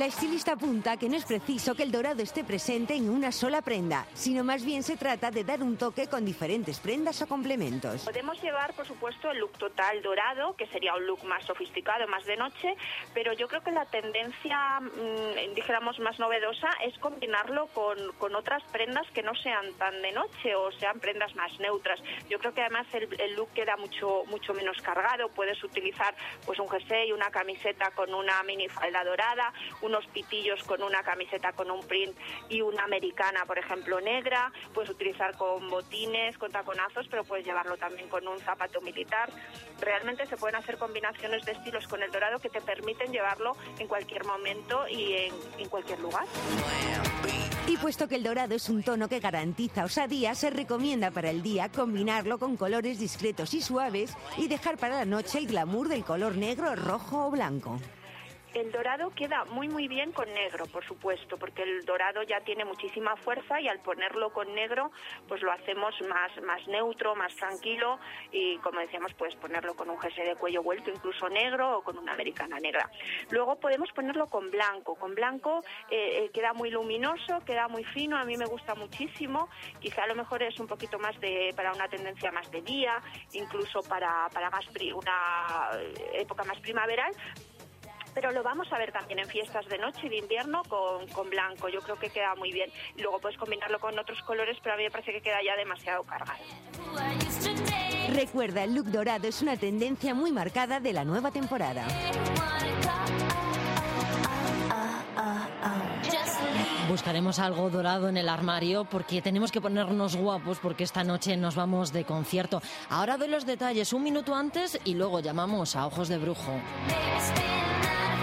La estilista apunta que no es preciso que el dorado esté presente en una sola prenda, sino más bien se trata de dar un toque con diferentes prendas o complementos. Podemos llevar, por supuesto, el look total dorado, que sería un look más sofisticado, más de noche, pero yo creo que la tendencia, mmm, dijéramos, más novedosa es combinarlo con, otras prendas que no sean tan de noche o sean prendas más neutras. Yo creo que además el, el look queda mucho, mucho menos cargado. Puedes utilizar pues un jersey, una camiseta con una minifalda dorada, unos pitillos con una camiseta con un print y una americana, por ejemplo, negra. Puedes utilizar con botines, con taconazos, pero puedes llevarlo también con un zapato militar. Realmente se pueden hacer combinaciones de estilos con el dorado que te permiten llevarlo en cualquier momento y en, cualquier lugar. Y puesto que el dorado es un tono que garantiza osadía, se recomienda para el día combinarlo con colores discretos y suaves y dejar para la noche el glamour del color negro, rojo o blanco. El dorado queda muy muy bien con negro, por supuesto, porque el dorado ya tiene muchísima fuerza y al ponerlo con negro, pues lo hacemos más, más neutro, más tranquilo y como decíamos, puedes ponerlo con un jersey de cuello vuelto, incluso negro o con una americana negra. Luego podemos ponerlo con blanco. Con blanco eh, eh, queda muy luminoso, queda muy fino, a mí me gusta muchísimo. Quizá a lo mejor es un poquito más de para una tendencia más de día, incluso para, para más una época más primaveral, pero lo vamos a ver también en fiestas de noche y de invierno con, con, blanco. Yo creo que queda muy bien. Luego puedes combinarlo con otros colores, pero a mí me parece que queda ya demasiado cargado. Recuerda, el look dorado es una tendencia muy marcada de la nueva temporada. Buscaremos algo dorado en el armario porque tenemos que ponernos guapos porque esta noche nos vamos de concierto. Ahora doy los detalles un minuto antes y luego llamamos a Ojos de Brujo.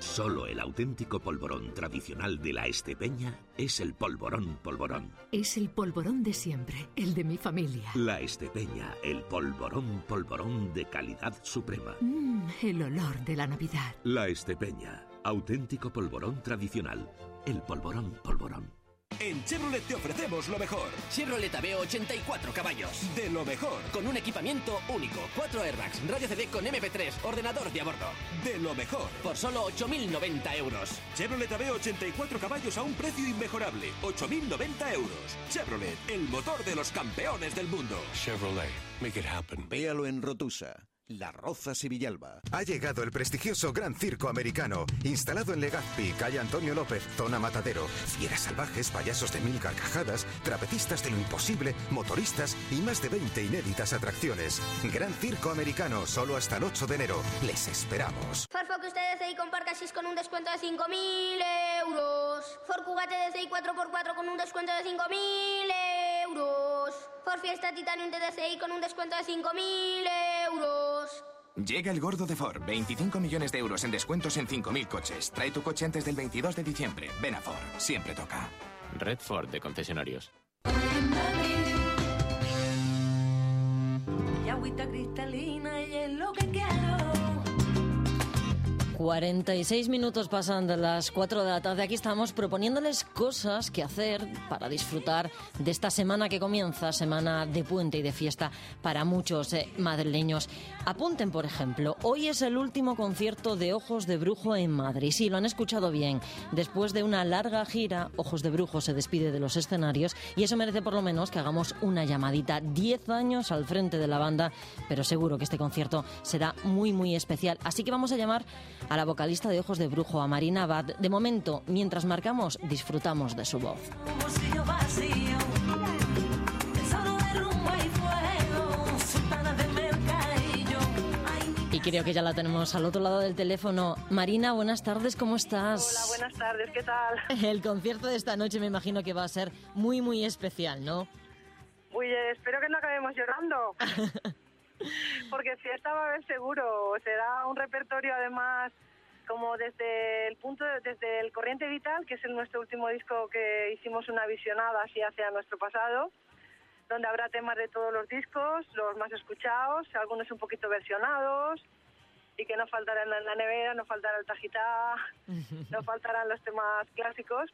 Solo el auténtico polvorón tradicional de la Estepeña es el polvorón polvorón. Es el polvorón de siempre, el de mi familia. La Estepeña, el polvorón polvorón de calidad suprema. Mmm, el olor de la Navidad. La Estepeña, auténtico polvorón tradicional. El polvorón polvorón. En Chevrolet te ofrecemos lo mejor. Chevrolet Aveo 84 caballos. De lo mejor. Con un equipamiento único. 4 airbags, radio CD con MP3, ordenador de a bordo. De lo mejor. Por solo 8.090 euros. Chevrolet Aveo 84 caballos a un precio inmejorable. 8.090 euros. Chevrolet, el motor de los campeones del mundo. Chevrolet, make it happen. Véalo en Rotusa. La Roza Villalba. Ha llegado el prestigioso Gran Circo Americano, instalado en Legazpi, calle Antonio López, zona Matadero. Fieras salvajes, payasos de mil carcajadas, trapecistas de lo imposible, motoristas y más de 20 inéditas atracciones. Gran Circo Americano, solo hasta el 8 de enero. Les esperamos. Farfo que usted desde y comparta 6 con un descuento de 5.000 euros. For Cugate y 4x4 con un descuento de 5.000 euros. For Fiesta Titanium de DCI con un descuento de 5.000 euros. Llega el gordo de Ford. 25 millones de euros en descuentos en 5.000 coches. Trae tu coche antes del 22 de diciembre. Ven a Ford. Siempre toca. Red Ford de concesionarios. Y agüita cristalina 46 minutos pasan de las 4 de la tarde. Aquí estamos proponiéndoles cosas que hacer para disfrutar de esta semana que comienza, semana de puente y de fiesta para muchos eh, madrileños. Apunten, por ejemplo, hoy es el último concierto de Ojos de Brujo en Madrid. Sí, lo han escuchado bien. Después de una larga gira, Ojos de Brujo se despide de los escenarios y eso merece por lo menos que hagamos una llamadita. 10 años al frente de la banda, pero seguro que este concierto será muy, muy especial. Así que vamos a llamar a la vocalista de Ojos de Brujo, a Marina Abad. De momento, mientras marcamos, disfrutamos de su voz. Y creo que ya la tenemos al otro lado del teléfono. Marina, buenas tardes, ¿cómo estás? Hola, buenas tardes, ¿qué tal? El concierto de esta noche me imagino que va a ser muy, muy especial, ¿no? Uy, eh, espero que no acabemos llorando. Porque fiesta va a haber seguro. Será un repertorio además como desde el punto de- desde el Corriente Vital, que es el nuestro último disco que hicimos una visionada así hacia nuestro pasado, donde habrá temas de todos los discos, los más escuchados, algunos un poquito versionados, y que no faltarán en la nevera, no faltará el tajitá, no faltarán los temas clásicos,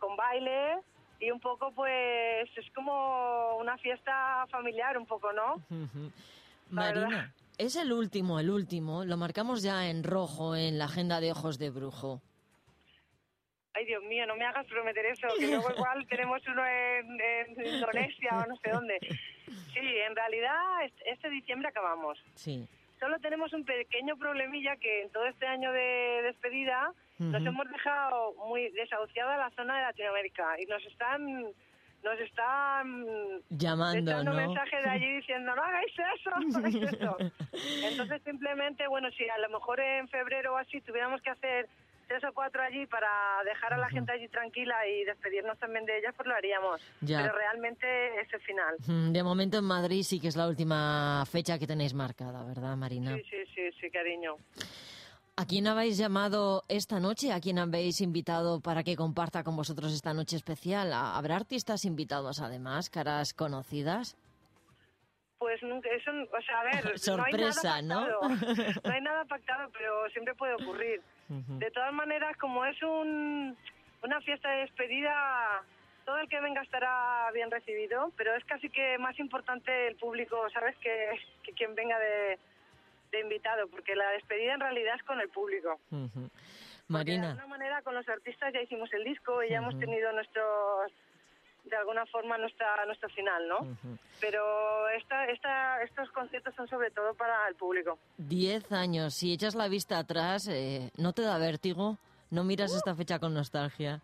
con baile, y un poco pues es como una fiesta familiar un poco, ¿no? Verdad. Marina, es el último, el último. Lo marcamos ya en rojo en la agenda de Ojos de Brujo. Ay, Dios mío, no me hagas prometer eso, que luego igual tenemos uno en, en Indonesia o no sé dónde. Sí, en realidad es- este diciembre acabamos. Sí. Solo tenemos un pequeño problemilla que en todo este año de despedida nos hemos dejado muy desahuciada la zona de Latinoamérica y nos están nos están Llamando, echando ¿no? mensajes de allí diciendo no hagáis eso, no hagáis eso. Entonces simplemente, bueno, si a lo mejor en febrero o así tuviéramos que hacer tres o cuatro allí para dejar a la gente allí tranquila y despedirnos también de ellas, pues lo haríamos. Ya. Pero realmente es el final. De momento en Madrid sí que es la última fecha que tenéis marcada, ¿verdad, Marina? Sí, sí, sí, sí, cariño. ¿A quién habéis llamado esta noche? ¿A quién habéis invitado para que comparta con vosotros esta noche especial? ¿Ha- ¿Habrá artistas invitados además, caras conocidas? Pues nunca, eso, o sea, a ver, Sorpresa, no ¿no? hay nada pactado. No hay nada pactado, pero siempre puede ocurrir. De todas maneras, como es un, una fiesta de despedida, todo el que venga estará bien recibido, pero es casi que más importante el público, ¿sabes? Que, que quien venga de, de invitado, porque la despedida en realidad es con el público. Ujú. De Marina, alguna manera, con los artistas ya hicimos el disco y ya hemos tenido nuestros, de alguna forma, nuestra, nuestro final, ¿no? Pero esta, esta, estos conciertos son sobre todo para el público. 10 años. Si echas la vista atrás, eh, ¿no te da vértigo? ¿No miras esta fecha con nostalgia?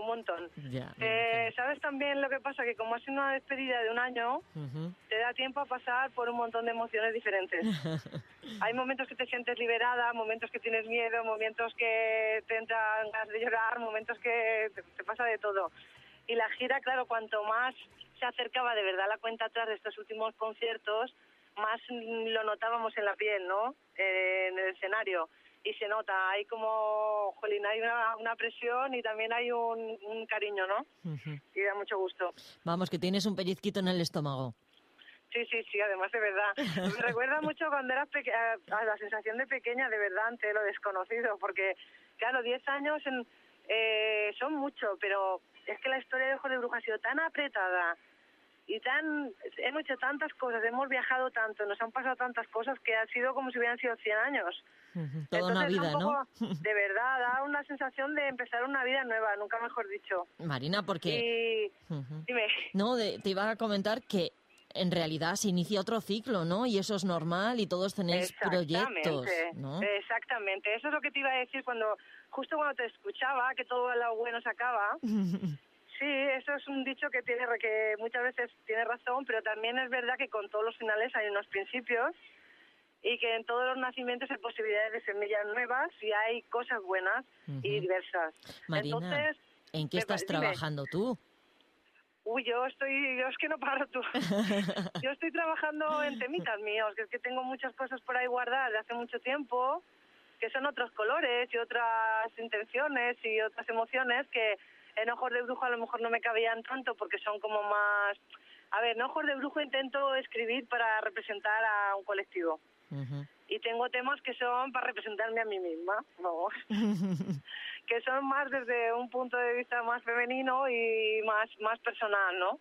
Un montón. Ya. Eh, ¿Sabes también lo que pasa? Que como ha sido una despedida de un año, Ujú. te da tiempo a pasar por un montón de emociones diferentes. Hay momentos que te sientes liberada, momentos que tienes miedo, momentos que te entran ganas de llorar, momentos que te, te pasa de todo. Y la gira, claro, cuanto más se acercaba de verdad la cuenta atrás de estos últimos conciertos, más lo notábamos en la piel, ¿no? Eh, en el escenario. Y se nota, hay como, jolín, hay una, una presión y también hay un, un cariño, ¿no? Ujú. Y da mucho gusto. Vamos, que tienes un pellizquito en el estómago. Sí, sí, sí, además de verdad. Me recuerda mucho cuando eras peque- a la sensación de pequeña, de verdad, ante lo desconocido, porque, claro, 10 años en- eh, son mucho, pero es que la historia de Ojo de Bruja ha sido tan apretada y tan... Hemos hecho tantas cosas, hemos viajado tanto, nos han pasado tantas cosas que ha sido como si hubieran sido 100 años. Toda una Entonces, vida, un ¿no? poco, De verdad, da una sensación de empezar una vida nueva, nunca mejor dicho. Marina, porque... Y... Ujú. Dime. No, de- te iba a comentar que en realidad se inicia otro ciclo, ¿no? Y eso es normal y todos tenéis proyectos, ¿no? Exactamente, eso es lo que te iba a decir cuando, justo cuando te escuchaba, que todo lo bueno se acaba. Sí, eso es un dicho que tiene que muchas veces tiene razón, pero también es verdad que con todos los finales hay unos principios y que en todos los nacimientos hay posibilidades de semillas nuevas y hay cosas buenas y diversas. Marina, Entonces, ¿en qué estás dime. trabajando tú? Uy, yo estoy, yo es que no paro tú. yo estoy trabajando en temitas míos, que es que tengo muchas cosas por ahí guardadas de hace mucho tiempo, que son otros colores y otras intenciones y otras emociones que en Ojos de Brujo a lo mejor no me cabían tanto porque son como más... A ver, en Ojos de Brujo intento escribir para representar a un colectivo. Y tengo temas que son para representarme a mí misma, vamos, que son más desde un punto de vista más femenino y más más personal, ¿no?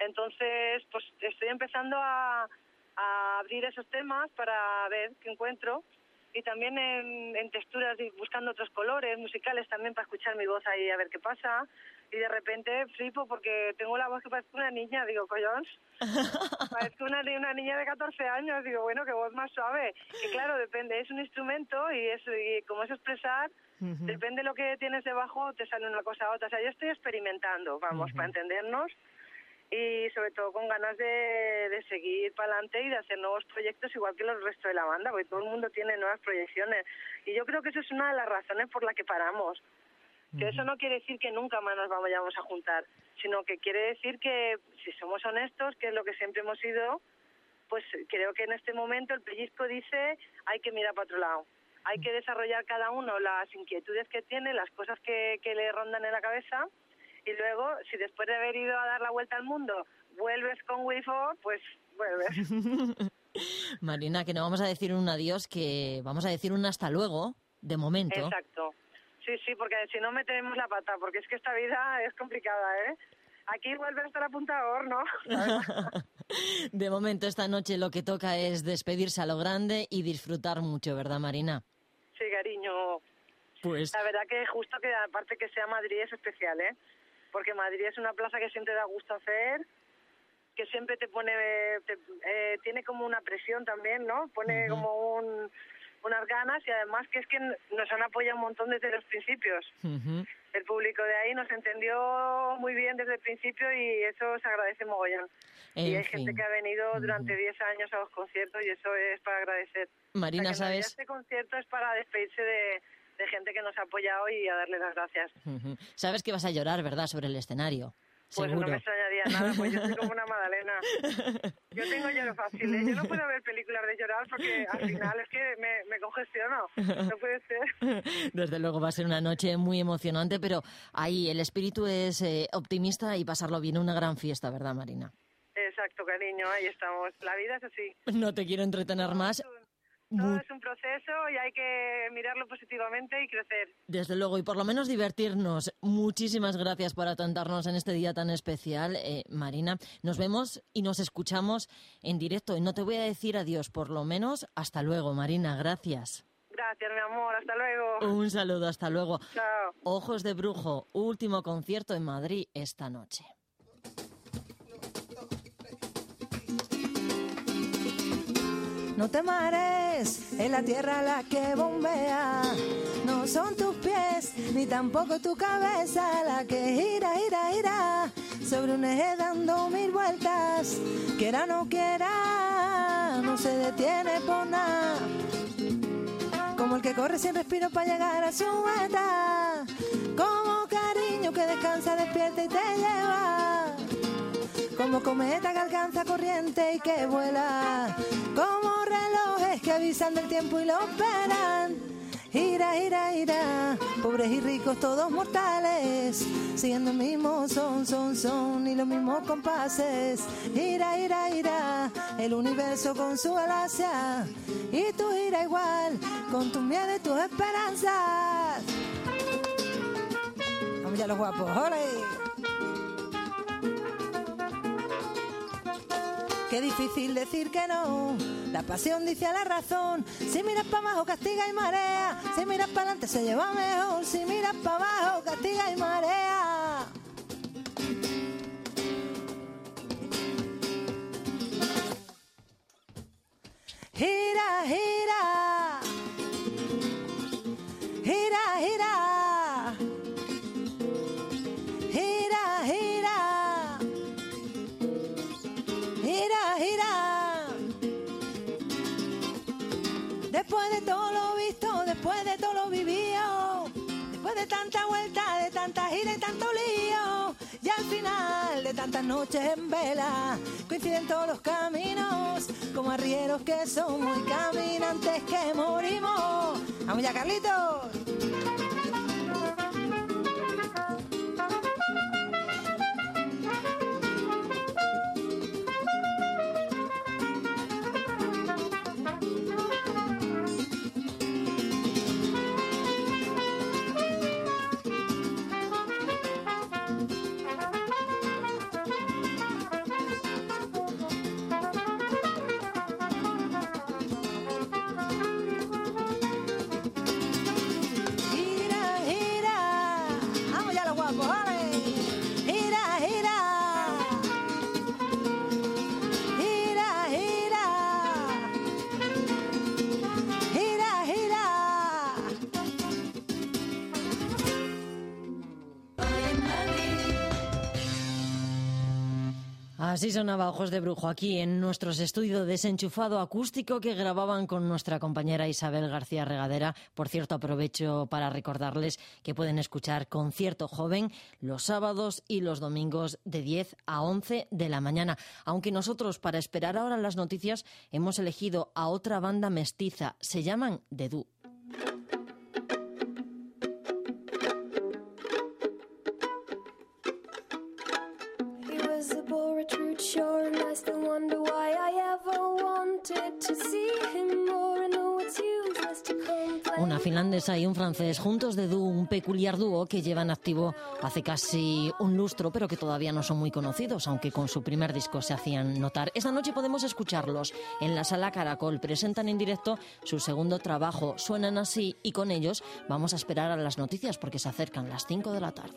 Entonces, pues estoy empezando a, a abrir esos temas para ver qué encuentro y también en, en texturas y buscando otros colores musicales también para escuchar mi voz ahí a ver qué pasa. Y de repente flipo porque tengo la voz que parece una niña, digo, collons, parezco una, una niña de 14 años, digo, bueno, qué voz más suave, que claro, depende, es un instrumento y, es, y como es expresar, depende de lo que tienes debajo, te sale una cosa u otra, o sea, yo estoy experimentando, vamos, para entendernos y sobre todo con ganas de, de seguir para adelante y de hacer nuevos proyectos igual que los resto de la banda, porque todo el mundo tiene nuevas proyecciones y yo creo que eso es una de las razones por las que paramos. Que eso no quiere decir que nunca más nos vayamos a juntar, sino que quiere decir que si somos honestos, que es lo que siempre hemos sido, pues creo que en este momento el pellizco dice hay que mirar para otro lado. Hay que desarrollar cada uno las inquietudes que tiene, las cosas que, que le rondan en la cabeza y luego, si después de haber ido a dar la vuelta al mundo vuelves con Wi-Fi, pues vuelves. Marina, que no vamos a decir un adiós, que vamos a decir un hasta luego, de momento. Exacto. Sí, sí, porque si no metemos la pata, porque es que esta vida es complicada, ¿eh? Aquí vuelve a estar apuntador, ¿no? De momento, esta noche lo que toca es despedirse a lo grande y disfrutar mucho, ¿verdad, Marina? Sí, cariño. Pues La verdad que justo que aparte que sea Madrid es especial, ¿eh? Porque Madrid es una plaza que siempre da gusto hacer, que siempre te pone, te- eh, tiene como una presión también, ¿no? Pone como un, unas ganas y además que es que nos han apoyado un montón desde los principios. El público de ahí nos entendió muy bien desde el principio y eso se agradece mogollón. y En hay gente que ha venido durante 10 años a los conciertos y eso es para agradecer. Marina, O sea, ¿sabes? Este concierto es para despedirse de, de gente que nos ha apoyado y a darle las gracias. Sabes que vas a llorar, ¿verdad?, sobre el escenario. Pues Seguro. no me extrañaría nada, pues yo soy como una magdalena. Yo tengo lloro fácil, ¿eh? Yo no puedo ver películas de llorar porque al final es que me, me congestiono. No puede ser. Desde luego va a ser una noche muy emocionante, pero ahí el espíritu es eh, optimista y pasarlo bien, una gran fiesta, ¿verdad, Marina? Exacto, cariño, ahí estamos. La vida es así. No te quiero entretener más. Todo es un proceso y hay que mirarlo positivamente y crecer. Desde luego, y por lo menos divertirnos. Muchísimas gracias por atentarnos en este día tan especial, eh, Marina. Nos vemos y nos escuchamos en directo. Y no te voy a decir adiós, por lo menos hasta luego, Marina. Gracias. Gracias, mi amor. Hasta luego. Un saludo, hasta luego. Chao. Ojos de Brujo, último concierto en Madrid esta noche. No te mares, es la tierra la que bombea. No son tus pies ni tampoco tu cabeza la que gira, gira, gira sobre un eje dando mil vueltas. Quiera no quiera, no se detiene por nada. Como el que corre sin respiro para llegar a su meta. Como cariño que descansa, despierta y te lleva. Como cometa que alcanza corriente y que vuela. Como relojes que avisan del tiempo y lo esperan. Gira, gira, gira, pobres y ricos todos mortales, siguiendo el mismo son, son, son y los mismos compases. Gira, gira, gira, el universo con su galaxia y tú gira igual con tus miedos y tus esperanzas. Vamos ya los guapos, ¡ole! Qué difícil decir que no. La pasión dice a la razón. Si miras para abajo, castiga y marea. Si miras para adelante, se lleva mejor. Si miras para abajo, castiga y marea. Gira, gira. Vuelta, de y tanto lío, y al final de tantas noches en vela, coinciden todos los caminos, como arrieros que son muy caminantes que morimos. Vamos ya, Carlitos. Así sonaba Ojos de Brujo aquí en nuestros estudios desenchufado acústico que grababan con nuestra compañera Isabel García Regadera. Por cierto, aprovecho para recordarles que pueden escuchar Concierto Joven los sábados y los domingos de 10 a 11 de la mañana. Aunque nosotros, para esperar ahora las noticias, hemos elegido a otra banda mestiza. Se llaman The Finlandesa y un francés juntos de dúo, un peculiar dúo que llevan activo hace casi un lustro, pero que todavía no son muy conocidos, aunque con su primer disco se hacían notar. Esta noche podemos escucharlos en la sala Caracol. Presentan en directo su segundo trabajo. Suenan así y con ellos vamos a esperar a las noticias porque se acercan las 5 de la tarde.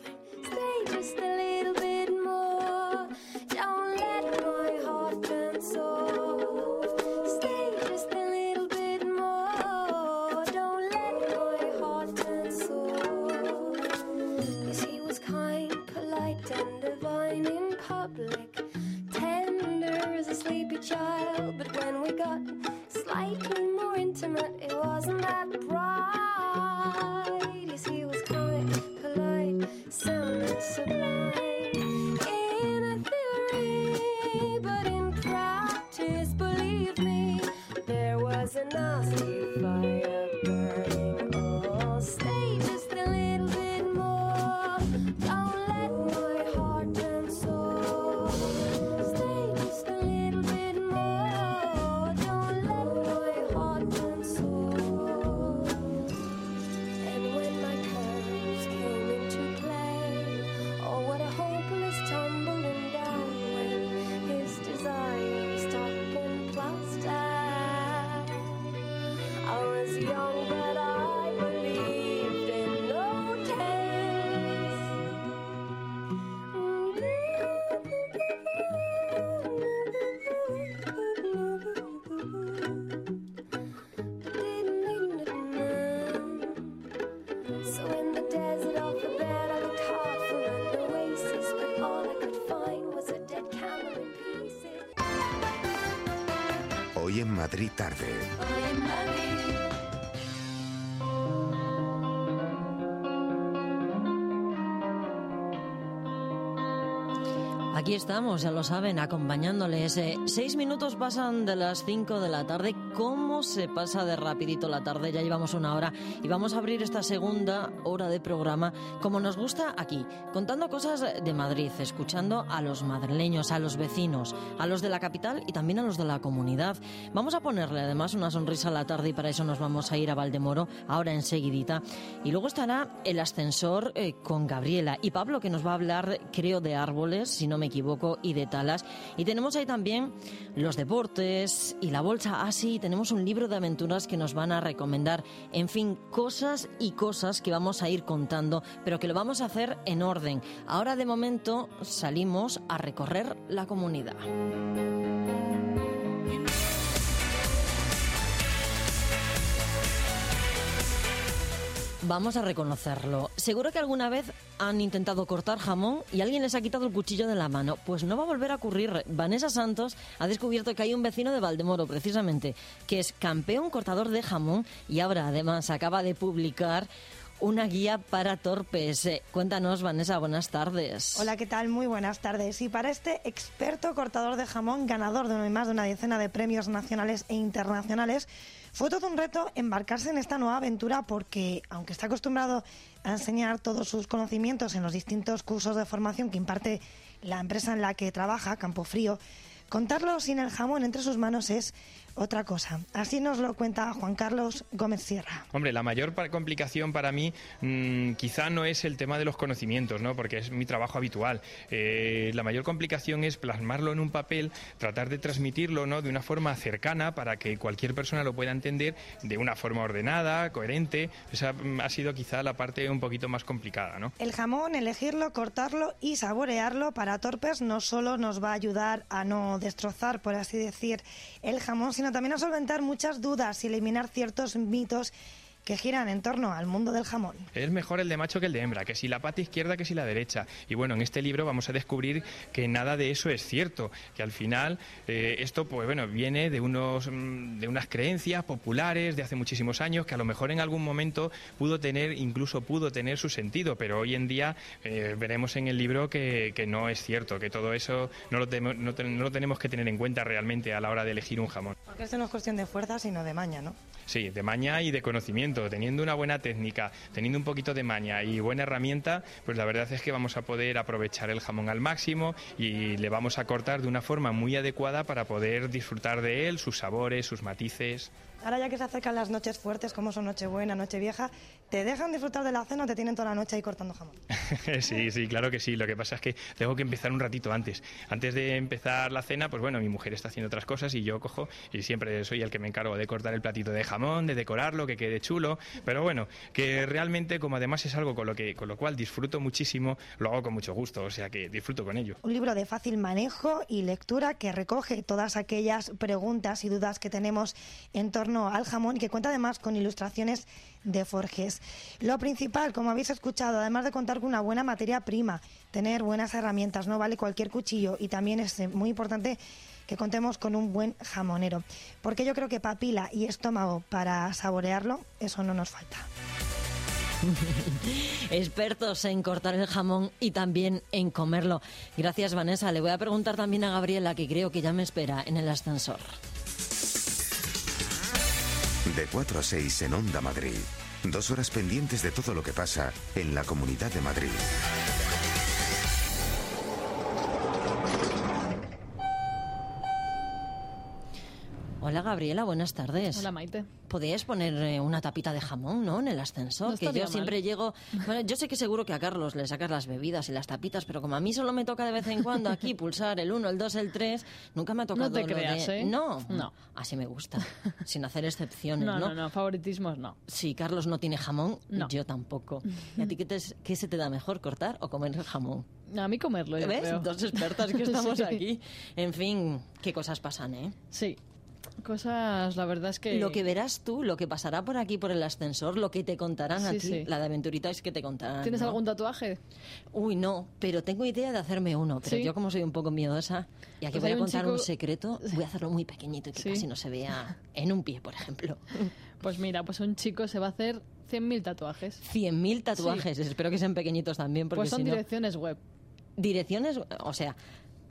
Tarde. Aquí estamos, ya lo saben, acompañándoles. Eh, seis minutos pasan de las cinco de la tarde. ¿Cómo se pasa de rapidito la tarde? Ya llevamos una hora y vamos a abrir esta segunda hora de programa como nos gusta aquí, contando cosas de Madrid, escuchando a los madrileños, a los vecinos, a los de la capital y también a los de la comunidad. Vamos a ponerle además una sonrisa a la tarde y para eso nos vamos a ir a Valdemoro ahora enseguidita. Y luego estará el ascensor eh, con Gabriela y Pablo que nos va a hablar, creo, de árboles, si no me equivoco, y de talas. Y tenemos ahí también los deportes y la bolsa. Ah, sí, tenemos un libro de aventuras que nos van a recomendar. En fin, cosas y cosas que vamos a ir contando, pero que lo vamos a hacer en orden. Ahora de momento salimos a recorrer la comunidad. Vamos a reconocerlo. Seguro que alguna vez han intentado cortar jamón y alguien les ha quitado el cuchillo de la mano. Pues no va a volver a ocurrir. Vanessa Santos ha descubierto que hay un vecino de Valdemoro, precisamente, que es campeón cortador de jamón y ahora además acaba de publicar una guía para torpes. Eh, Cuéntanos, Vanessa, buenas tardes. Hola, ¿qué tal? Muy buenas tardes. Y para este experto cortador de jamón, ganador de más de una decena de premios nacionales e internacionales, fue todo un reto embarcarse en esta nueva aventura porque, aunque está acostumbrado a enseñar todos sus conocimientos en los distintos cursos de formación que imparte la empresa en la que trabaja, Campo Frío, contarlo sin el jamón entre sus manos es otra cosa. Así nos lo cuenta Juan Carlos Gómez Sierra. Hombre, la mayor complicación para mí mm, quizá no es el tema de los conocimientos, ¿no? porque es mi trabajo habitual. Eh, la mayor complicación es plasmarlo en un papel, tratar de transmitirlo ¿no? de una forma cercana para que cualquier persona lo pueda entender de una forma ordenada, coherente. Esa mm, ha sido quizá la parte un poquito más complicada. ¿no? El jamón, elegirlo, cortarlo y saborearlo para torpes no solo nos va a ayudar a no destrozar, por así decir, el jamón, sino también a solventar muchas dudas y eliminar ciertos mitos que giran en torno al mundo del jamón. Es mejor el de macho que el de hembra, que si la pata izquierda que si la derecha. Y bueno, en este libro vamos a descubrir que nada de eso es cierto, que al final eh, esto pues bueno, viene de unos mm, de unas creencias populares de hace muchísimos años que a lo mejor en algún momento pudo tener incluso pudo tener su sentido, pero hoy en día eh, veremos en el libro que, que no es cierto, que todo eso no lo, temo- no te- no lo tenemos que tener en cuenta realmente a la hora de elegir un jamón. Porque esto no es cuestión de fuerza, sino de maña, ¿no? Sí, de maña y de conocimiento. Teniendo una buena técnica, teniendo un poquito de maña y buena herramienta, pues la verdad es que vamos a poder aprovechar el jamón al máximo y le vamos a cortar de una forma muy adecuada para poder disfrutar de él, sus sabores, sus matices. Ahora ya que se acercan las noches fuertes, como son Nochebuena, Nochevieja, ¿te dejan disfrutar de la cena o te tienen toda la noche ahí cortando jamón? sí, sí, claro que sí. Lo que pasa es que tengo que empezar un ratito antes. Antes de empezar la cena, pues bueno, mi mujer está haciendo otras cosas y yo cojo y siempre soy el que me encargo de cortar el platito de jamón, de decorarlo, que quede chulo. Pero bueno, que realmente, como además es algo con lo, que, con lo cual disfruto muchísimo, lo hago con mucho gusto. O sea que disfruto con ello. Un libro de fácil manejo y lectura que recoge todas aquellas preguntas y dudas que tenemos en torno al jamón y que cuenta además con ilustraciones de Forges. Lo principal, como habéis escuchado, además de contar con una buena materia prima, tener buenas herramientas, no vale cualquier cuchillo y también es eh, muy importante que contemos con un buen jamonero, porque yo creo que papila y estómago para saborearlo, eso no nos falta. Expertos en cortar el jamón y también en comerlo. Gracias, Vanessa. Le voy a preguntar también a Gabriela, que creo que ya me espera en el ascensor. De 4 a 6 en Onda Madrid. Dos horas pendientes de todo lo que pasa en la Comunidad de Madrid. Hola, Gabriela, buenas tardes. Hola, Maite. Podrías poner eh, una tapita de jamón, ¿no? En el ascensor. No que yo siempre llego. Bueno, yo sé que seguro que a Carlos le sacas las bebidas y las tapitas, pero como a mí solo me toca de vez en cuando aquí pulsar el 1, el 2, el 3, nunca me ha tocado No te lo creas, de- ¿eh? No, No. Así me gusta. sin hacer excepciones, No, ¿no? no, no, favoritismos no. Si Carlos no tiene jamón, No. yo tampoco. ¿Y a ti qué, te- qué se te da mejor, cortar o comer el jamón? A mí comerlo, yo ¿Ves? creo. Dos expertas que estamos Sí. aquí. En fin, qué cosas pasan, ¿eh? Sí. Cosas, la verdad es que... Lo que verás tú, lo que pasará por aquí por el ascensor, lo que te contarán a Sí, ti, sí. la de aventurita es que te contarán. ¿Tienes ¿no? algún tatuaje? Uy, no, pero tengo idea de hacerme uno. Pero Sí. yo como soy un poco miedosa, y aquí Pues voy a un contar un chico- secreto, voy a hacerlo muy pequeñito y que casi no se vea en un pie, por ejemplo. Pues mira, pues un chico se va a hacer 100.000 tatuajes. 100.000 tatuajes, espero que sean pequeñitos también, porque Pues son si no... direcciones web. Direcciones, o sea,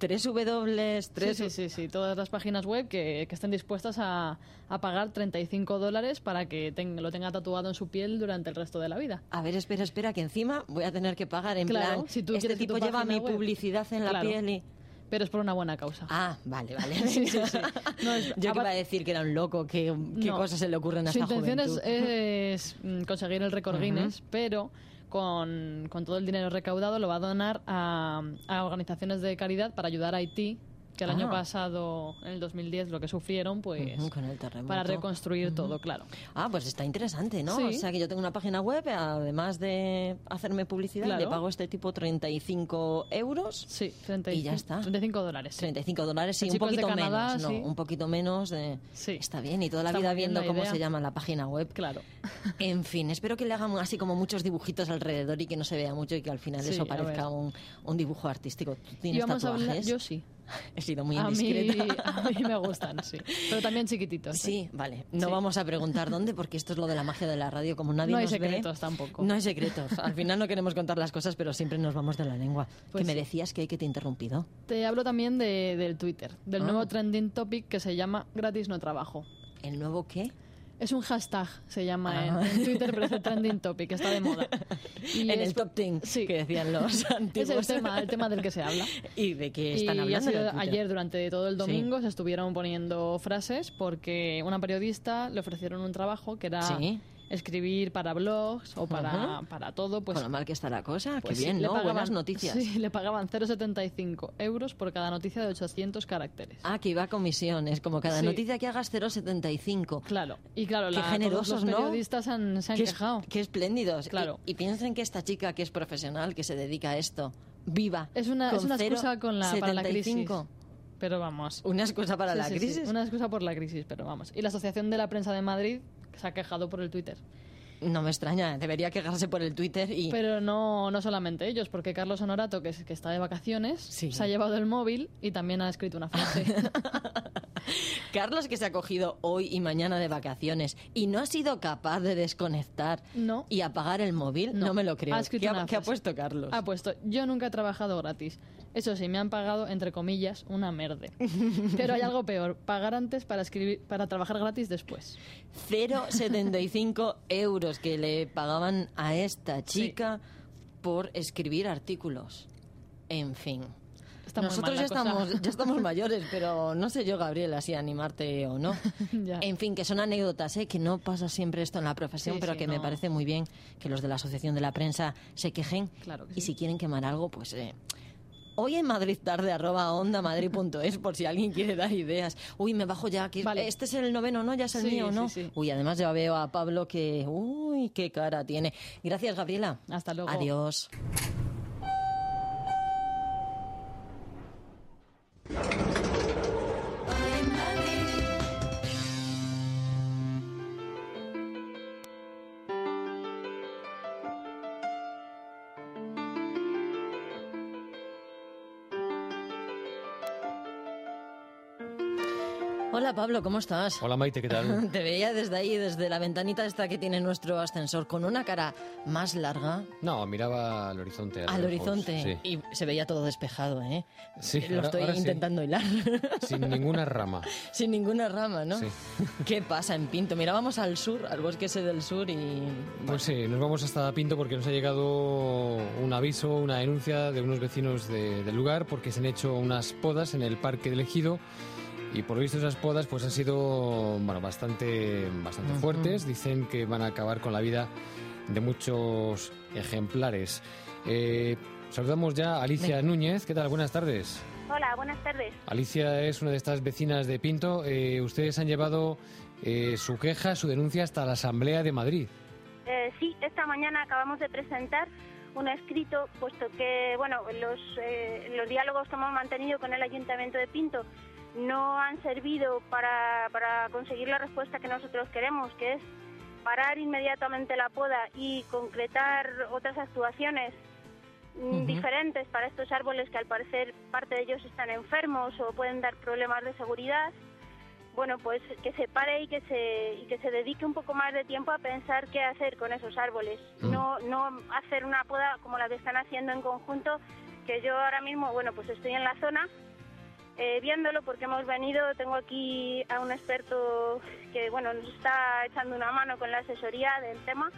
tres W, tres... Sí, sí, sí, sí, todas las páginas web que, que estén dispuestas a, a pagar 35 dólares para que ten- lo tenga tatuado en su piel durante el resto de la vida. A ver, espera, espera, que encima voy a tener que pagar en Claro, plan, si tú este tipo lleva mi web- publicidad en la piel y... Pero es por una buena causa. Ah, vale, vale. Sí, sí, sí. No, es- Yo que iba a decir que era un loco, que qué No. cosas se le ocurren a Su esta intención es, juventud. es, mm, conseguir el récord. Guinness, pero con, con todo el dinero recaudado lo va a donar a, a organizaciones de caridad para ayudar a Haití, que el año Ah. pasado, en el 2010, lo que sufrieron, pues con el terremoto. para reconstruir todo, claro. Ah, pues está interesante, ¿no? Sí. O sea, que yo tengo una página web, además de hacerme publicidad, Claro. le pago este tipo 35 euros. Sí, 35, Y ya está. 35 dólares. 35 dólares, sí, un poquito Canadá, menos, ¿no? sí. Un poquito menos. De... Está bien, y toda la Está vida viendo la cómo se llama la página web. Claro. En fin, espero que le hagan así como muchos dibujitos alrededor y que no se vea mucho y que al final Sí, eso parezca un, un dibujo artístico. ¿Tú tienes a tatuajes? hablar, yo sí. He sido muy a, mí, indiscreta. a mí me gustan, sí. Pero también chiquititos. ¿eh? Sí, vale. No Sí. vamos a preguntar dónde porque esto es lo de la magia de la radio. Como nadie No hay nos ve, secretos tampoco. No hay secretos. Al final no queremos contar las cosas, pero siempre nos vamos de la lengua. Pues que me sí. decías que hay que te he interrumpido. Te hablo también de, del Twitter, del Ah. nuevo trending topic que se llama gratis no trabajo. ¿El nuevo qué? Es un hashtag, se llama en- Ah. en, Twitter, pero es el trending topic, está de moda. Y en es- el top 10 sí. que decían los Es antiguos. el tema, el tema del que se habla. ¿Y de qué están y hablando? sido ayer durante todo el Sí. domingo se estuvieron poniendo frases porque una periodista le ofrecieron un trabajo que era Sí. Escribir para blogs o para, Ajá. para todo. Pues, Con lo mal que está la cosa. pues qué bien, le ¿no? pagaban- Buenas noticias. Sí, le pagaban 0,75 euros por cada noticia de 800 caracteres. Ah, que iba a comisión. Es como cada Sí. noticia que hagas 0,75. Claro. Y claro, Qué la, todos generosos, los ¿no? periodistas han- se han Qué, quejado. qué espléndidos. Claro. Y, y piensen que esta chica que es profesional, que se dedica a esto, viva. Es una, con es una excusa con la, para la crisis. 0,75. Pero vamos. Una excusa para Sí, la sí, sí, crisis. Una excusa por la crisis, pero vamos. Y la Asociación de la Prensa de Madrid se ha quejado por el Twitter. No me extraña, debería quejarse por el Twitter y... Pero no, no solamente ellos, porque Carlos Honorato, que, es- que está de vacaciones, se ha llevado el móvil y también ha escrito una frase. Carlos que se ha cogido hoy y mañana de vacaciones y no ha sido capaz de desconectar No. y apagar el móvil, no, me lo creo. Ha escrito ¿Qué, ha, qué ha puesto Carlos? Ha puesto, yo nunca he trabajado gratis. Eso sí, me han pagado, entre comillas, una merde. Pero hay algo peor, pagar antes para, escribir, para trabajar gratis después. 0,75 euros que le pagaban a esta chica por escribir artículos. En fin. Está Nosotros ya estamos, ya estamos mayores, pero no sé yo, Gabriela, si animarte o no. En fin, que son anécdotas, ¿eh? que no pasa siempre esto en la profesión, Sí, pero sí, que me parece muy bien que los de la Asociación de la Prensa se quejen. Claro que y si quieren quemar algo, pues... eh, Hoy en Madrid tarde arroba onda madrid.es por si alguien quiere dar ideas. Uy, me bajo ya. Que Vale. Este es el noveno, ¿no? Ya es el Sí, mío, ¿no? sí, sí. Uy, además ya veo a Pablo que... Uy, qué cara tiene. Gracias, Gabriela. Hasta luego. Adiós. Pablo, ¿cómo estás? Hola Maite, ¿qué tal? Te veía desde ahí, desde la ventanita esta que tiene nuestro ascensor, con una cara más larga No, miraba al horizonte. al horizonte Sí, y se veía todo despejado, ¿eh? Sí, Lo ahora- estoy ahora sí. intentando hilar. sin ninguna rama. Sin ninguna rama, ¿no? Sí. ¿Qué pasa en Pinto? Mirábamos al sur, al bosque ese del sur y... Pues sí, nos vamos hasta Pinto porque nos ha llegado un aviso, una denuncia de unos vecinos de- del lugar porque se han hecho unas podas en el parque del Ejido y por lo visto esas podas pues han sido bueno, bastante, bastante fuertes. Dicen que van a acabar con la vida de muchos ejemplares. Eh, saludamos ya a Alicia. Núñez. ¿Qué tal? Buenas tardes. Hola, buenas tardes. Alicia es una de estas vecinas de Pinto. Eh, ustedes han llevado eh, su queja, su denuncia hasta la Asamblea de Madrid. Eh, sí, esta mañana acabamos de presentar un escrito, puesto que, bueno, los, eh, los diálogos que hemos mantenido con el Ayuntamiento de Pinto no han servido para, para conseguir la respuesta que nosotros queremos, que es parar inmediatamente la poda y concretar otras actuaciones mm, diferentes para estos árboles que al parecer parte de ellos están enfermos o pueden dar problemas de seguridad. Bueno, pues que se pare y que se y que se dedique un poco más de tiempo a pensar qué hacer con esos árboles. No no hacer una poda como la que están haciendo en conjunto, que yo ahora mismo, bueno, pues estoy en la zona eh, viéndolo porque hemos venido, tengo aquí a un experto que bueno nos está echando una mano con la asesoría del tema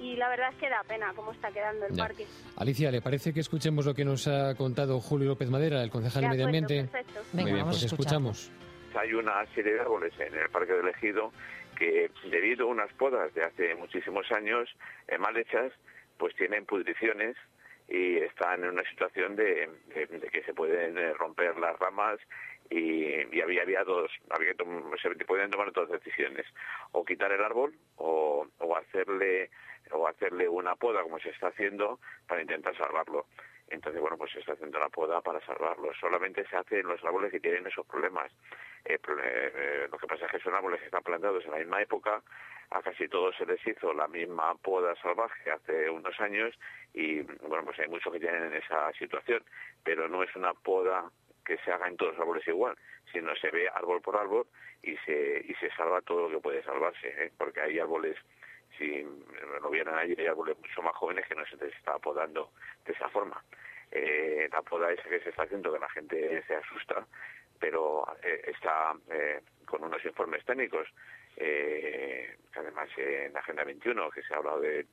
y la verdad es que da pena cómo está quedando el Ya. parque. Alicia, ¿le parece que escuchemos lo que nos ha contado Julio López Madera, el concejal de, Medio Ambiente? perfecto. Muy Venga, bien, vamos pues escuchamos. Hay una serie de árboles en el Parque del Ejido que, debido a unas podas de hace muchísimos años eh, mal hechas, pues tienen pudriciones y están en una situación de, que se pueden eh, romper las ramas y, había, había dos, había se pueden tomar dos decisiones, o quitar el árbol o hacerle o hacerle una poda como se está haciendo para intentar salvarlo. Entonces, bueno, pues se está haciendo la poda para salvarlo. Solamente se hace en los árboles que tienen esos problemas. Eh, eh, eh, lo que pasa es que son árboles que están plantados en la misma época. A casi todos se les hizo la misma poda salvaje hace unos años y, bueno, pues hay muchos que tienen esa situación. Pero no es una poda que se haga en todos los árboles igual, sino se ve árbol por árbol y se, y se salva todo lo que puede salvarse. ¿eh? Porque hay árboles si lo vieran ayer, hay árboles mucho más jóvenes que no se está podando de esa forma. Eh, la poda esa que se está haciendo, que la gente se asusta, pero eh, está eh, con unos informes técnicos, que además en la Agenda 21, que se ha hablado de,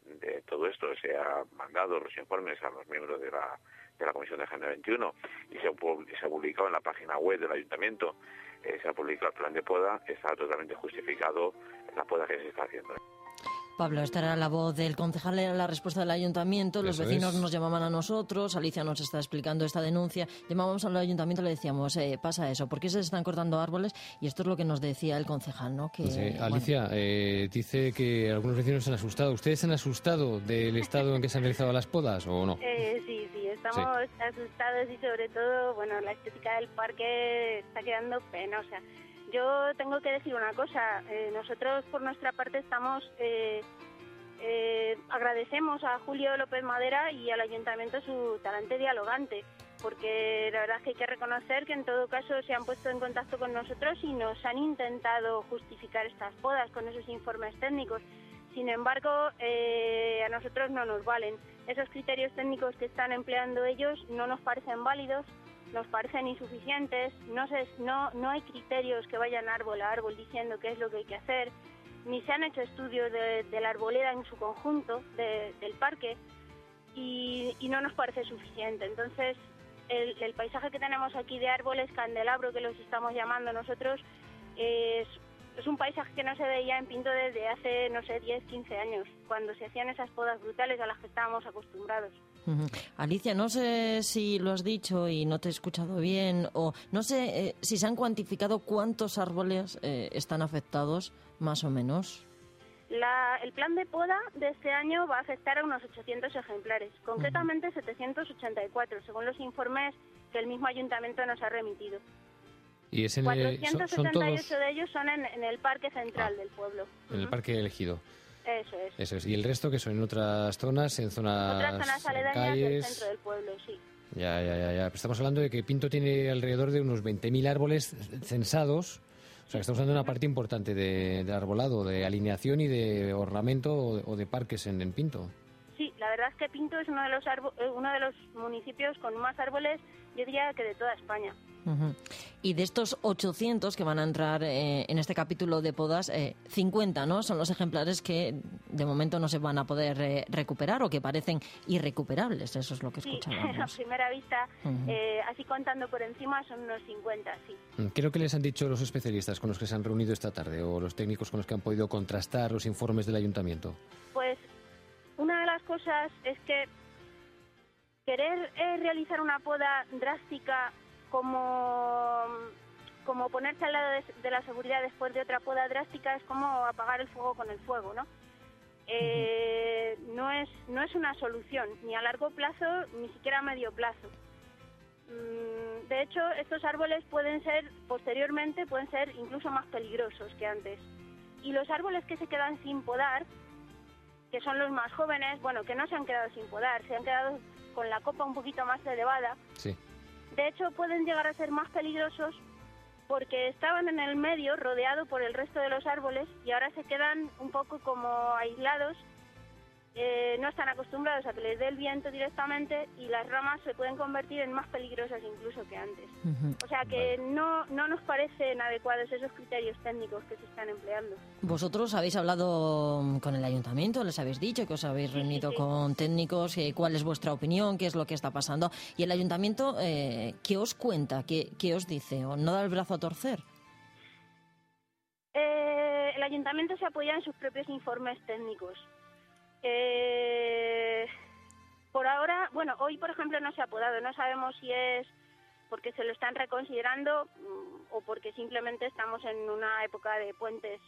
todo esto, se ha mandado los informes a los miembros de la, de la Comisión de Agenda 21 y se se ha publicado en la página web del Ayuntamiento, se ha publicado el plan de poda, está totalmente justificado la poda que se está haciendo. Pablo, esta era la voz del concejal, era la respuesta del ayuntamiento. Los Eso vecinos es. nos llamaban a nosotros, Alicia nos está explicando esta denuncia. Llamábamos al ayuntamiento y le decíamos, eh, pasa eso, ¿por qué se están cortando árboles? Y esto es lo que nos decía el concejal, ¿no? Que, Sí, bueno, Alicia, eh, dice que algunos vecinos se han asustado. ¿Ustedes se han asustado del estado en que se han realizado las podas o no? Eh, sí, sí, estamos asustados y sobre todo, bueno, la estética del parque está quedando penosa. Yo tengo que decir una cosa, eh, nosotros por nuestra parte estamos, eh, eh, agradecemos a Julio López Madera y al ayuntamiento su talante dialogante, porque la verdad es que hay que reconocer que en todo caso se han puesto en contacto con nosotros y nos han intentado justificar estas podas con esos informes técnicos. Sin embargo, eh, a nosotros no nos valen. Esos criterios técnicos que están empleando ellos no nos parecen válidos, nos parecen insuficientes, no, se, no, no hay criterios que vayan árbol a árbol diciendo qué es lo que hay que hacer, ni se han hecho estudios de, la arboleda en su conjunto, de- del parque, y, no nos parece suficiente. Entonces, el, el paisaje que tenemos aquí de árboles, candelabro que los estamos llamando nosotros, es, es un paisaje que no se veía en Pinto desde hace, no sé, 10, 15 años, cuando se hacían esas podas brutales a las que estábamos acostumbrados. Alicia, no sé si lo has dicho y no te he escuchado bien, o no sé eh, si se han cuantificado cuántos árboles eh, están afectados, más o menos. La- el plan de poda de este año va a afectar a unos 800 ejemplares, concretamente 784, según los informes que el mismo ayuntamiento nos ha remitido. Y es en el, son, son 478 todos de ellos son en, en el parque central del pueblo. en el parque elegido. Eso es. Eso es. Y el resto que son en otras zonas, en zonas, Otras zonas del calles. centro del pueblo, sí. Ya, ya, ya, ya. Pero estamos hablando de que Pinto tiene alrededor de unos 20.000 árboles censados. O sea, que estamos hablando de una parte importante de, de arbolado, de alineación y de ornamento o de, o de parques en, en Pinto. Sí, la verdad es que Pinto es uno de los arbo- eh, uno de los municipios con más árboles, yo diría que de toda España. Y de estos 800 que van a entrar eh, en este capítulo de podas, eh, 50 ¿no? son los ejemplares que de momento no se van a poder eh, recuperar o que parecen irrecuperables. Eso es lo que Sí, a escuchábamos. primera vista, Ujú. eh, así contando por encima, son unos 50, sí. ¿Qué es lo que les han dicho los especialistas con los que se han reunido esta tarde o los técnicos con los que han podido contrastar los informes del ayuntamiento? Pues una de las cosas es que querer eh, realizar una poda drástica como, como ponerse al lado de, de la seguridad después de otra poda drástica es como apagar el fuego con el fuego, ¿no? Eh, no es no es una solución ni a largo plazo ni siquiera a medio plazo. Mm, De hecho, estos árboles pueden ser, posteriormente, pueden ser incluso más peligrosos que antes. Y los árboles que se quedan sin podar, que son los más jóvenes, bueno, que no se han quedado sin podar, se han quedado con la copa un poquito más elevada, Sí. De hecho pueden llegar a ser más peligrosos porque estaban en el medio, rodeado por el resto de los árboles, y ahora se quedan un poco como aislados. Eh, no están acostumbrados a que les dé el viento directamente y las ramas se pueden convertir en más peligrosas incluso que antes. O sea que no, no nos parecen adecuados esos criterios técnicos que se están empleando. Vosotros habéis hablado con el ayuntamiento, les habéis dicho que os habéis reunido con técnicos, eh, cuál es vuestra opinión, qué es lo que está pasando. Y el ayuntamiento, eh, ¿qué os cuenta? ¿Qué, qué os dice? ¿O no da el brazo a torcer? Eh, el ayuntamiento se apoya en sus propios informes técnicos. Bueno, hoy por ejemplo no se ha podado, no sabemos si es porque se lo están reconsiderando mm, o porque simplemente estamos en una época de puentes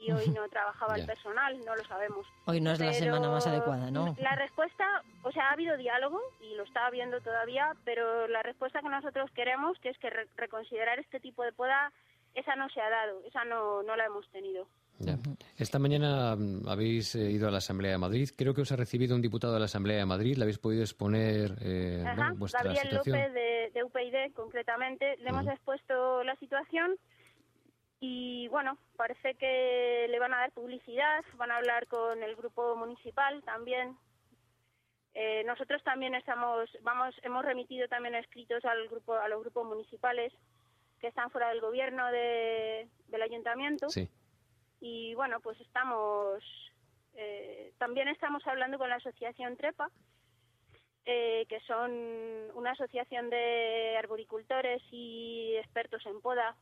y hoy no trabajaba el personal, no lo sabemos. Hoy no es la semana más adecuada, ¿no? La respuesta, o sea, ha habido diálogo y lo está habiendo todavía, pero la respuesta que nosotros queremos, que es que re- reconsiderar este tipo de poda, esa no se ha dado, esa no, no la hemos tenido. Ya. Esta mañana mm, habéis eh, ido a la Asamblea de Madrid. Creo que os ha recibido un diputado de la Asamblea de Madrid. Le habéis podido exponer eh, Ajá, bueno, vuestra Gabriel situación. López de, de UPyD, concretamente, le hemos expuesto la situación y, bueno, parece que le van a dar publicidad, van a hablar con el grupo municipal también. Eh, nosotros también estamos, vamos, hemos remitido también escritos al grupo, a los grupos municipales que están fuera del gobierno de- del ayuntamiento Sí. Y bueno, pues estamos, eh, también estamos hablando con la asociación Trepa, eh, que son una asociación de arboricultores y expertos en poda.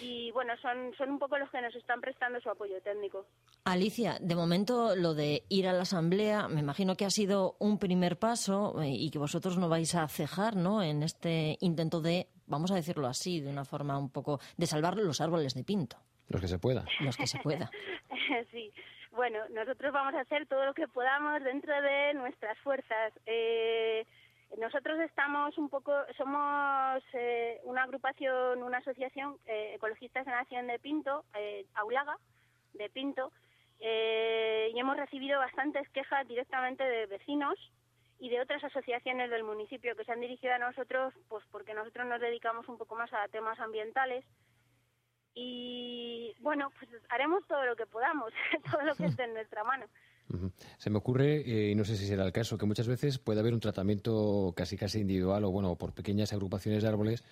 Y bueno, son, son un poco los que nos están prestando su apoyo técnico. Alicia, de momento lo de ir a la asamblea, me imagino que ha sido un primer paso eh, y que vosotros no vais a cejar, ¿no? En este intento de, vamos a decirlo así, de una forma un poco de salvar los árboles de pinto, Los que se pueda. los que se pueda. sí, bueno, nosotros vamos a hacer todo lo que podamos dentro de nuestras fuerzas. Eh, nosotros estamos un poco, somos eh, una agrupación, una asociación eh, ecologistas de Nación de Pinto, eh, Aulaga, de Pinto, eh, y hemos recibido bastantes quejas directamente de vecinos y de otras asociaciones del municipio que se han dirigido a nosotros, pues porque nosotros nos dedicamos un poco más a temas ambientales y bueno, pues haremos todo lo que podamos, todo lo que esté en nuestra mano. Se me ocurre, eh, y no sé si será el caso, que muchas veces puede haber un tratamiento casi casi individual o bueno, por pequeñas agrupaciones de árboles.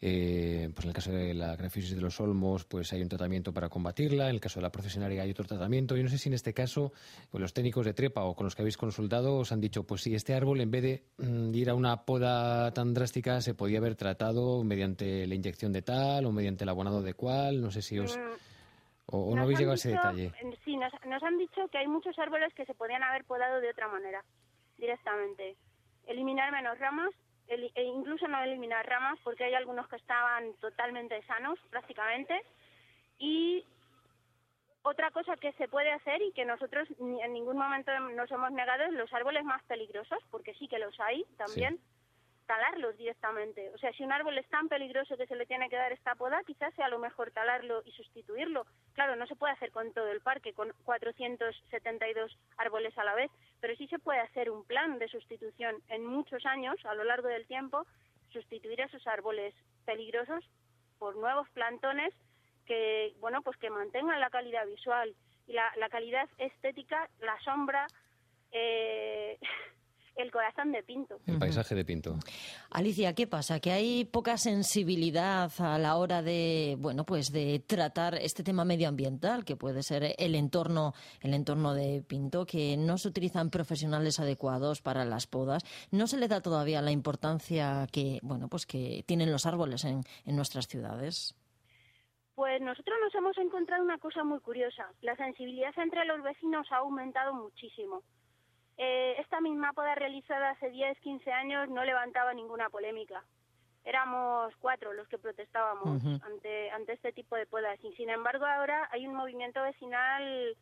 eh, pues en el caso de la grafisis de los olmos, pues hay un tratamiento para combatirla. En el caso de la profesionaria hay otro tratamiento. Yo no sé si en este caso, pues los técnicos de trepa o con los que habéis consultado os han dicho, pues sí, este árbol en vez de mm, ir a una poda tan drástica se podía haber tratado mediante la inyección de tal o mediante el abonado de cual. No sé si os Mm, o, no habéis llegado a ese detalle. eh, Sí, nos, nos han dicho que hay muchos árboles que se podían haber podado de otra manera, directamente. Eliminar menos ramas, eli- e incluso no eliminar ramas, porque hay algunos que estaban totalmente sanos, prácticamente. Y otra cosa que se puede hacer y que nosotros ni- en ningún momento nos hemos negado es los árboles más peligrosos, porque sí que los hay también, talarlos directamente. O sea, si un árbol es tan peligroso que se le tiene que dar esta poda, quizás sea lo mejor talarlo y sustituirlo. Claro, no se puede hacer con todo el parque, con 472 árboles a la vez, pero sí se puede hacer un plan de sustitución en muchos años, a lo largo del tiempo, sustituir esos árboles peligrosos por nuevos plantones que, bueno, pues que mantengan la calidad visual y la, la calidad estética, la sombra, eh, el corazón de Pinto. El paisaje de Pinto. Alicia, ¿qué pasa? Que hay poca sensibilidad a la hora de, bueno, pues de tratar este tema medioambiental, que puede ser el entorno, el entorno de Pinto, que no se utilizan profesionales adecuados para las podas. No se le da todavía la importancia que, bueno, pues que tienen los árboles en, en nuestras ciudades. Pues nosotros nos hemos encontrado una cosa muy curiosa. La sensibilidad entre los vecinos ha aumentado muchísimo. Eh, esta misma poda realizada hace 10, 15 años no levantaba ninguna polémica. Éramos cuatro los que protestábamos ante, ante este tipo de podas. Y sin embargo ahora hay un movimiento vecinal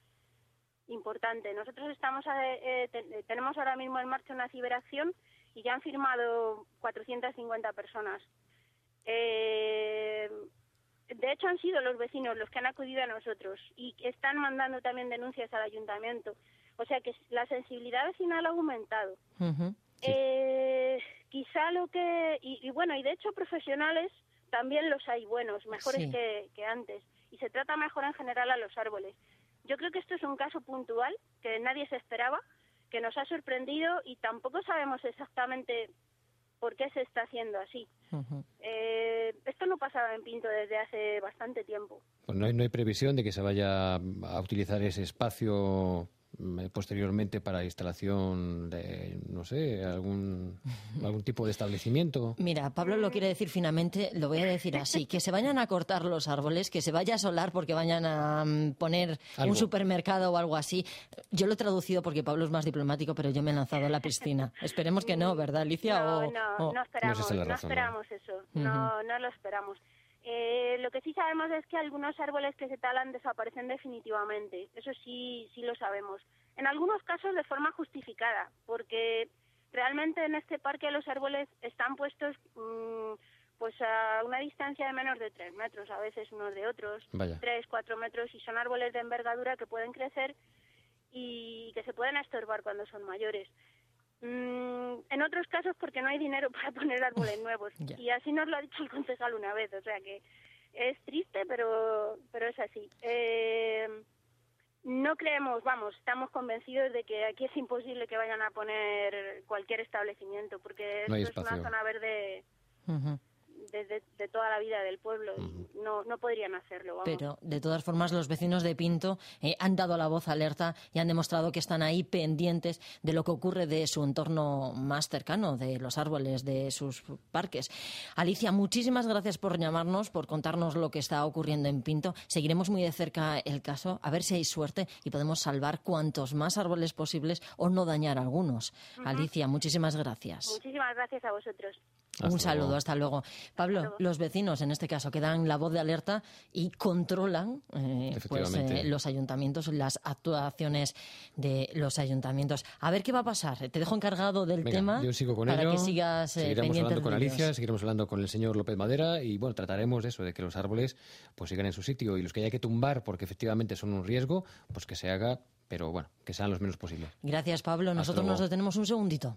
importante. Nosotros estamos a- eh, te- tenemos ahora mismo en marcha una ciberacción y ya han firmado 450 personas. Eh, de hecho, han sido los vecinos los que han acudido a nosotros y están mandando también denuncias al ayuntamiento. O sea que la sensibilidad vecinal ha aumentado. Eh, quizá lo que y, y bueno y de hecho profesionales también los hay buenos mejores Sí. que, que antes y se trata mejor en general a los árboles. Yo creo que esto es un caso puntual que nadie se esperaba que nos ha sorprendido y tampoco sabemos exactamente por qué se está haciendo así. Eh, esto no pasaba en Pinto desde hace bastante tiempo. Pues no hay, no hay previsión de que se vaya a utilizar ese espacio posteriormente para instalación de, no sé, algún, algún tipo de establecimiento. Mira, Pablo lo quiere decir finamente, lo voy a decir así, que se vayan a cortar los árboles, que se vaya a solar porque vayan a mm, poner Algo. un supermercado o algo así. Yo lo he traducido porque Pablo es más diplomático, pero yo me he lanzado a la piscina. Esperemos que no, ¿verdad, Alicia? No, O- no, o- no esperamos, es razón, ¿no? esperamos eso, no, no lo esperamos. Eh, lo que sí sabemos es que algunos árboles que se talan desaparecen definitivamente, eso sí, sí lo sabemos. En algunos casos de forma justificada, porque realmente en este parque los árboles están puestos mm, pues a una distancia de menos de tres metros, a veces unos de otros, Vaya. tres, cuatro metros, y son árboles de envergadura que pueden crecer y que se pueden estorbar cuando son mayores. Mm, en otros casos porque no hay dinero para poner árboles nuevos. Y así nos lo ha dicho el concejal una vez, o sea que es triste, pero, pero es así. Eh, no creemos, vamos, estamos convencidos de que aquí es imposible que vayan a poner cualquier establecimiento, porque No esto es una zona verde de- de toda la vida del pueblo y no, no podrían hacerlo. Vamos. Pero, de todas formas, los vecinos de Pinto eh, han dado la voz alerta y han demostrado que están ahí pendientes de lo que ocurre de su entorno más cercano, de los árboles, de sus parques. Alicia, muchísimas gracias por llamarnos, por contarnos lo que está ocurriendo en Pinto. Seguiremos muy de cerca el caso, a ver si hay suerte y podemos salvar cuantos más árboles posibles o no dañar algunos. Alicia, muchísimas gracias. Muchísimas gracias a vosotros. Un saludo, luego. hasta luego. Pablo, luego. los vecinos en este caso que dan la voz de alerta y controlan eh, pues, eh, los ayuntamientos, las actuaciones de los ayuntamientos. A ver qué va a pasar. Te dejo encargado del Venga, tema yo sigo con para ello. que sigas eh, seguiremos pendiente hablando con ellos. Alicia, seguiremos hablando con el señor López Madera y bueno, trataremos de eso, de que los árboles pues sigan en su sitio y los que haya que tumbar porque efectivamente son un riesgo, pues que se haga, pero bueno, que sean los menos posibles. Gracias, Pablo. Nosotros luego. nos detenemos un segundito.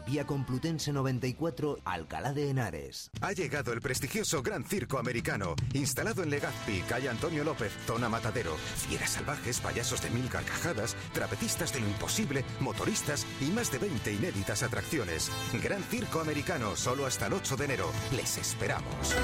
Vía Complutense 94, Alcalá de Henares. Ha llegado el prestigioso Gran Circo Americano, instalado en Legazpi, calle Antonio López, zona Matadero. Fieras salvajes, payasos de mil carcajadas, trapecistas de lo imposible, motoristas y más de 20 inéditas atracciones. Gran Circo Americano, solo hasta el 8 de enero. Les esperamos.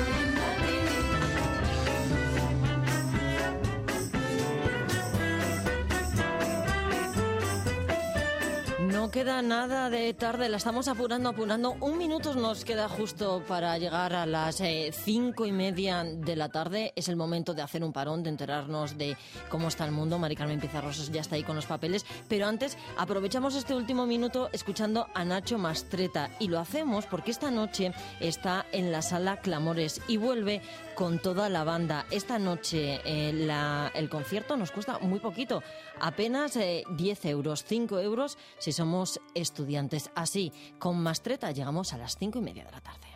No queda nada de tarde, la estamos apurando, apurando. Un minuto nos queda justo para llegar a las eh, cinco y media de la tarde. Es el momento de hacer un parón, de enterarnos de cómo está el mundo. Mari Carmen Pizarrosos ya está ahí con los papeles. Pero antes, aprovechamos este último minuto escuchando a Nacho Mastreta. Y lo hacemos porque esta noche está en la sala Clamores y vuelve con toda la banda. Esta noche eh, la- el concierto nos cuesta muy poquito, apenas eh, 10 euros, 5 euros si somos estudiantes. Así, con Mastreta llegamos a las 5 y media de la tarde.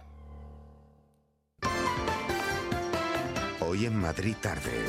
Hoy en Madrid tarde.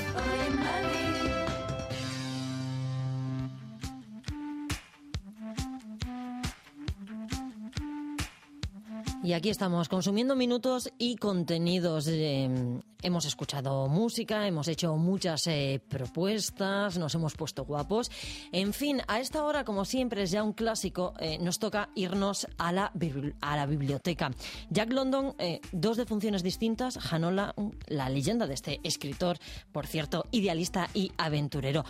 Y aquí estamos consumiendo minutos y contenidos. eh, hemos escuchado música, hemos hecho muchas eh, propuestas, nos hemos puesto guapos. En fin, a esta hora, como siempre, es ya un clásico, eh, nos toca irnos a la, a la biblioteca. Jack London, dos de funciones distintas, Hanola, la leyenda de este escritor, por cierto, idealista y aventurero.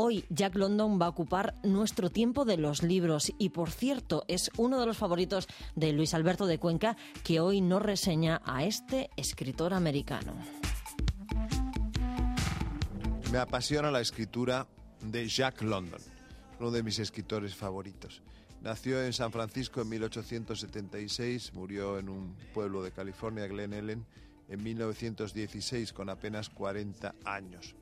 Hoy Jack London va a ocupar nuestro tiempo de los libros y por cierto es uno de los favoritos de Luis Alberto de Cuenca que hoy nos reseña a este escritor americano. Me apasiona la escritura de Jack London, uno de mis escritores favoritos. Nació en San Francisco en 1876, murió en un pueblo de California, Glen Ellen, en 1916 con apenas 40 años.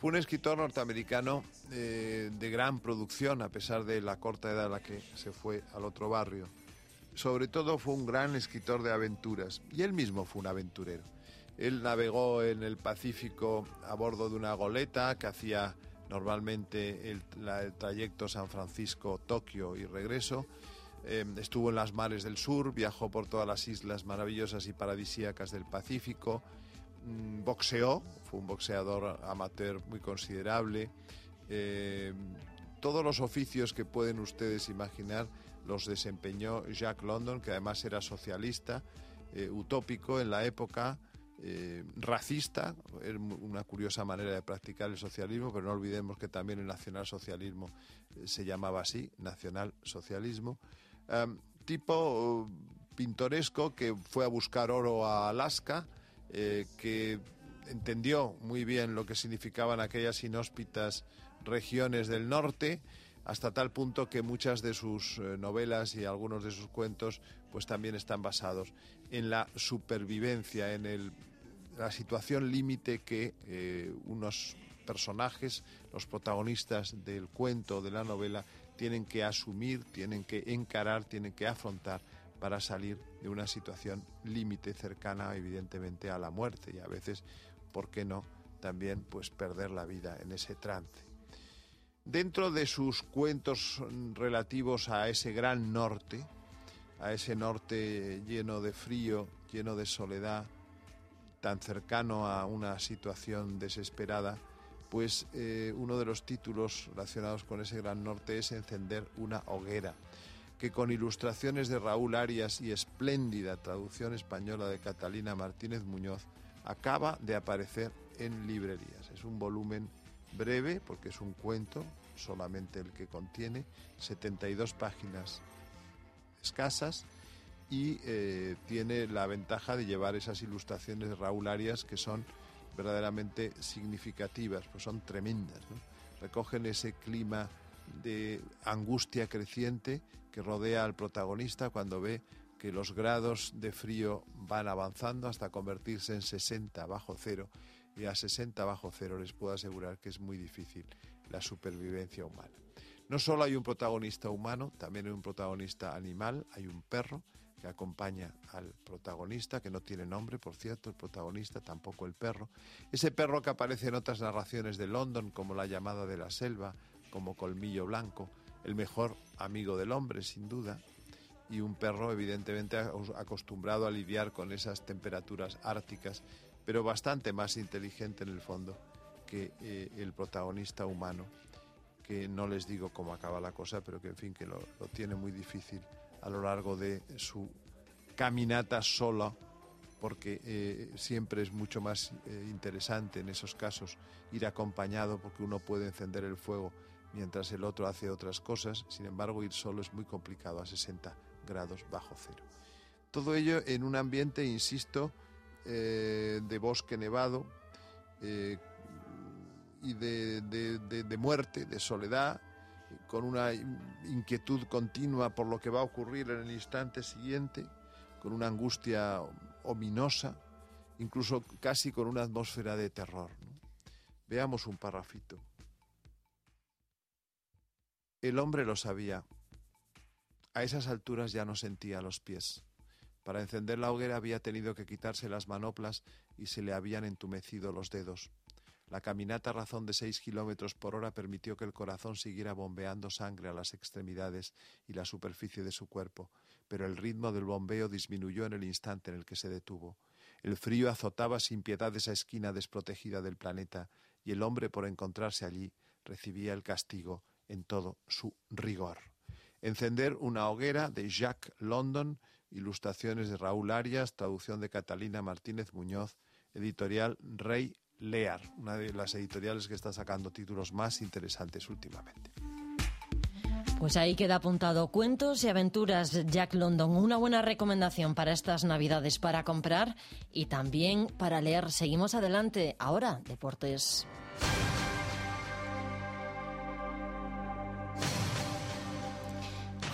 Fue un escritor norteamericano eh, de gran producción a pesar de la corta edad a la que se fue al otro barrio. Sobre todo fue un gran escritor de aventuras y él mismo fue un aventurero. Él navegó en el Pacífico a bordo de una goleta que hacía normalmente el, trayecto San Francisco-Tokio y regreso. Eh, estuvo en las mares del sur, viajó por todas las islas maravillosas y paradisíacas del Pacífico, boxeó, fue un boxeador amateur muy considerable. Eh, todos los oficios que pueden ustedes imaginar los desempeñó Jack London, que además era socialista, eh, utópico en la época, eh, racista, mu- una curiosa manera de practicar el socialismo, pero no olvidemos que también el nacionalsocialismo eh, se llamaba así, nacionalsocialismo. Am, tipo eh, pintoresco que fue a buscar oro a Alaska, eh, que entendió muy bien lo que significaban aquellas inhóspitas regiones del norte, hasta tal punto que muchas de sus eh, novelas y algunos de sus cuentos pues también están basados en la supervivencia, en el- la situación límite que eh, unos personajes, los protagonistas del cuento de la novela, tienen que asumir, tienen que encarar, tienen que afrontar para salir de una situación límite cercana evidentemente a la muerte y a veces, ¿por qué no?, también pues perder la vida en ese trance. Dentro de sus cuentos relativos a ese gran norte, a ese norte lleno de frío, lleno de soledad, tan cercano a una situación desesperada, pues eh, uno de los títulos relacionados con ese gran norte es Encender una hoguera, que con ilustraciones de Raúl Arias y espléndida traducción española de Catalina Martínez Muñoz, acaba de aparecer en librerías. Es un volumen breve, porque es un cuento, solamente el que contiene, 72 páginas escasas, y eh, tiene la ventaja de llevar esas ilustraciones de Raúl Arias que son verdaderamente significativas, pues son tremendas. Recogen ese clima de angustia creciente que rodea al protagonista cuando ve que los grados de frío van avanzando hasta convertirse en 60 bajo cero y a 60 bajo cero les puedo asegurar que es muy difícil la supervivencia humana. No solo hay un protagonista humano, también hay un protagonista animal, hay un perro que acompaña al protagonista, que no tiene nombre, por cierto, el protagonista, tampoco el perro. Ese perro que aparece en otras narraciones de London, como La llamada de la selva, como Colmillo Blanco, el mejor amigo del hombre, sin duda, y un perro evidentemente ac- acostumbrado a lidiar con esas temperaturas árticas, pero bastante más inteligente en el fondo que eh, el protagonista humano, que no les digo cómo acaba la cosa, pero que en fin, que lo, lo tiene muy difícil a lo largo de su caminata sola, porque eh, siempre es mucho más eh, interesante en esos casos ir acompañado, porque uno puede encender el fuego mientras el otro hace otras cosas, sin embargo ir solo es muy complicado a 60 grados bajo cero. Todo ello en un ambiente, insisto, eh, de bosque nevado eh, y de, muerte, de soledad, con una in- inquietud continua por lo que va a ocurrir en el instante siguiente, con una angustia ominosa, incluso casi con una atmósfera de terror. Veamos un parrafito. El hombre lo sabía. A esas alturas ya no sentía los pies. Para encender la hoguera había tenido que quitarse las manoplas y se le habían entumecido los dedos. La caminata a razón de seis kilómetros por hora permitió que el corazón siguiera bombeando sangre a las extremidades y la superficie de su cuerpo, pero el ritmo del bombeo disminuyó en el instante en el que se detuvo. El frío azotaba sin piedad esa esquina desprotegida del planeta y el hombre por encontrarse allí recibía el castigo en todo su rigor. Encender una hoguera de Jacques London, ilustraciones de Raúl Arias, traducción de Catalina Martínez Muñoz, editorial Rey Lear, una de las editoriales que está sacando títulos más interesantes últimamente. Pues ahí queda apuntado cuentos y aventuras Jack London. Una buena recomendación para estas navidades para comprar y también para leer. Seguimos adelante. Ahora, deportes.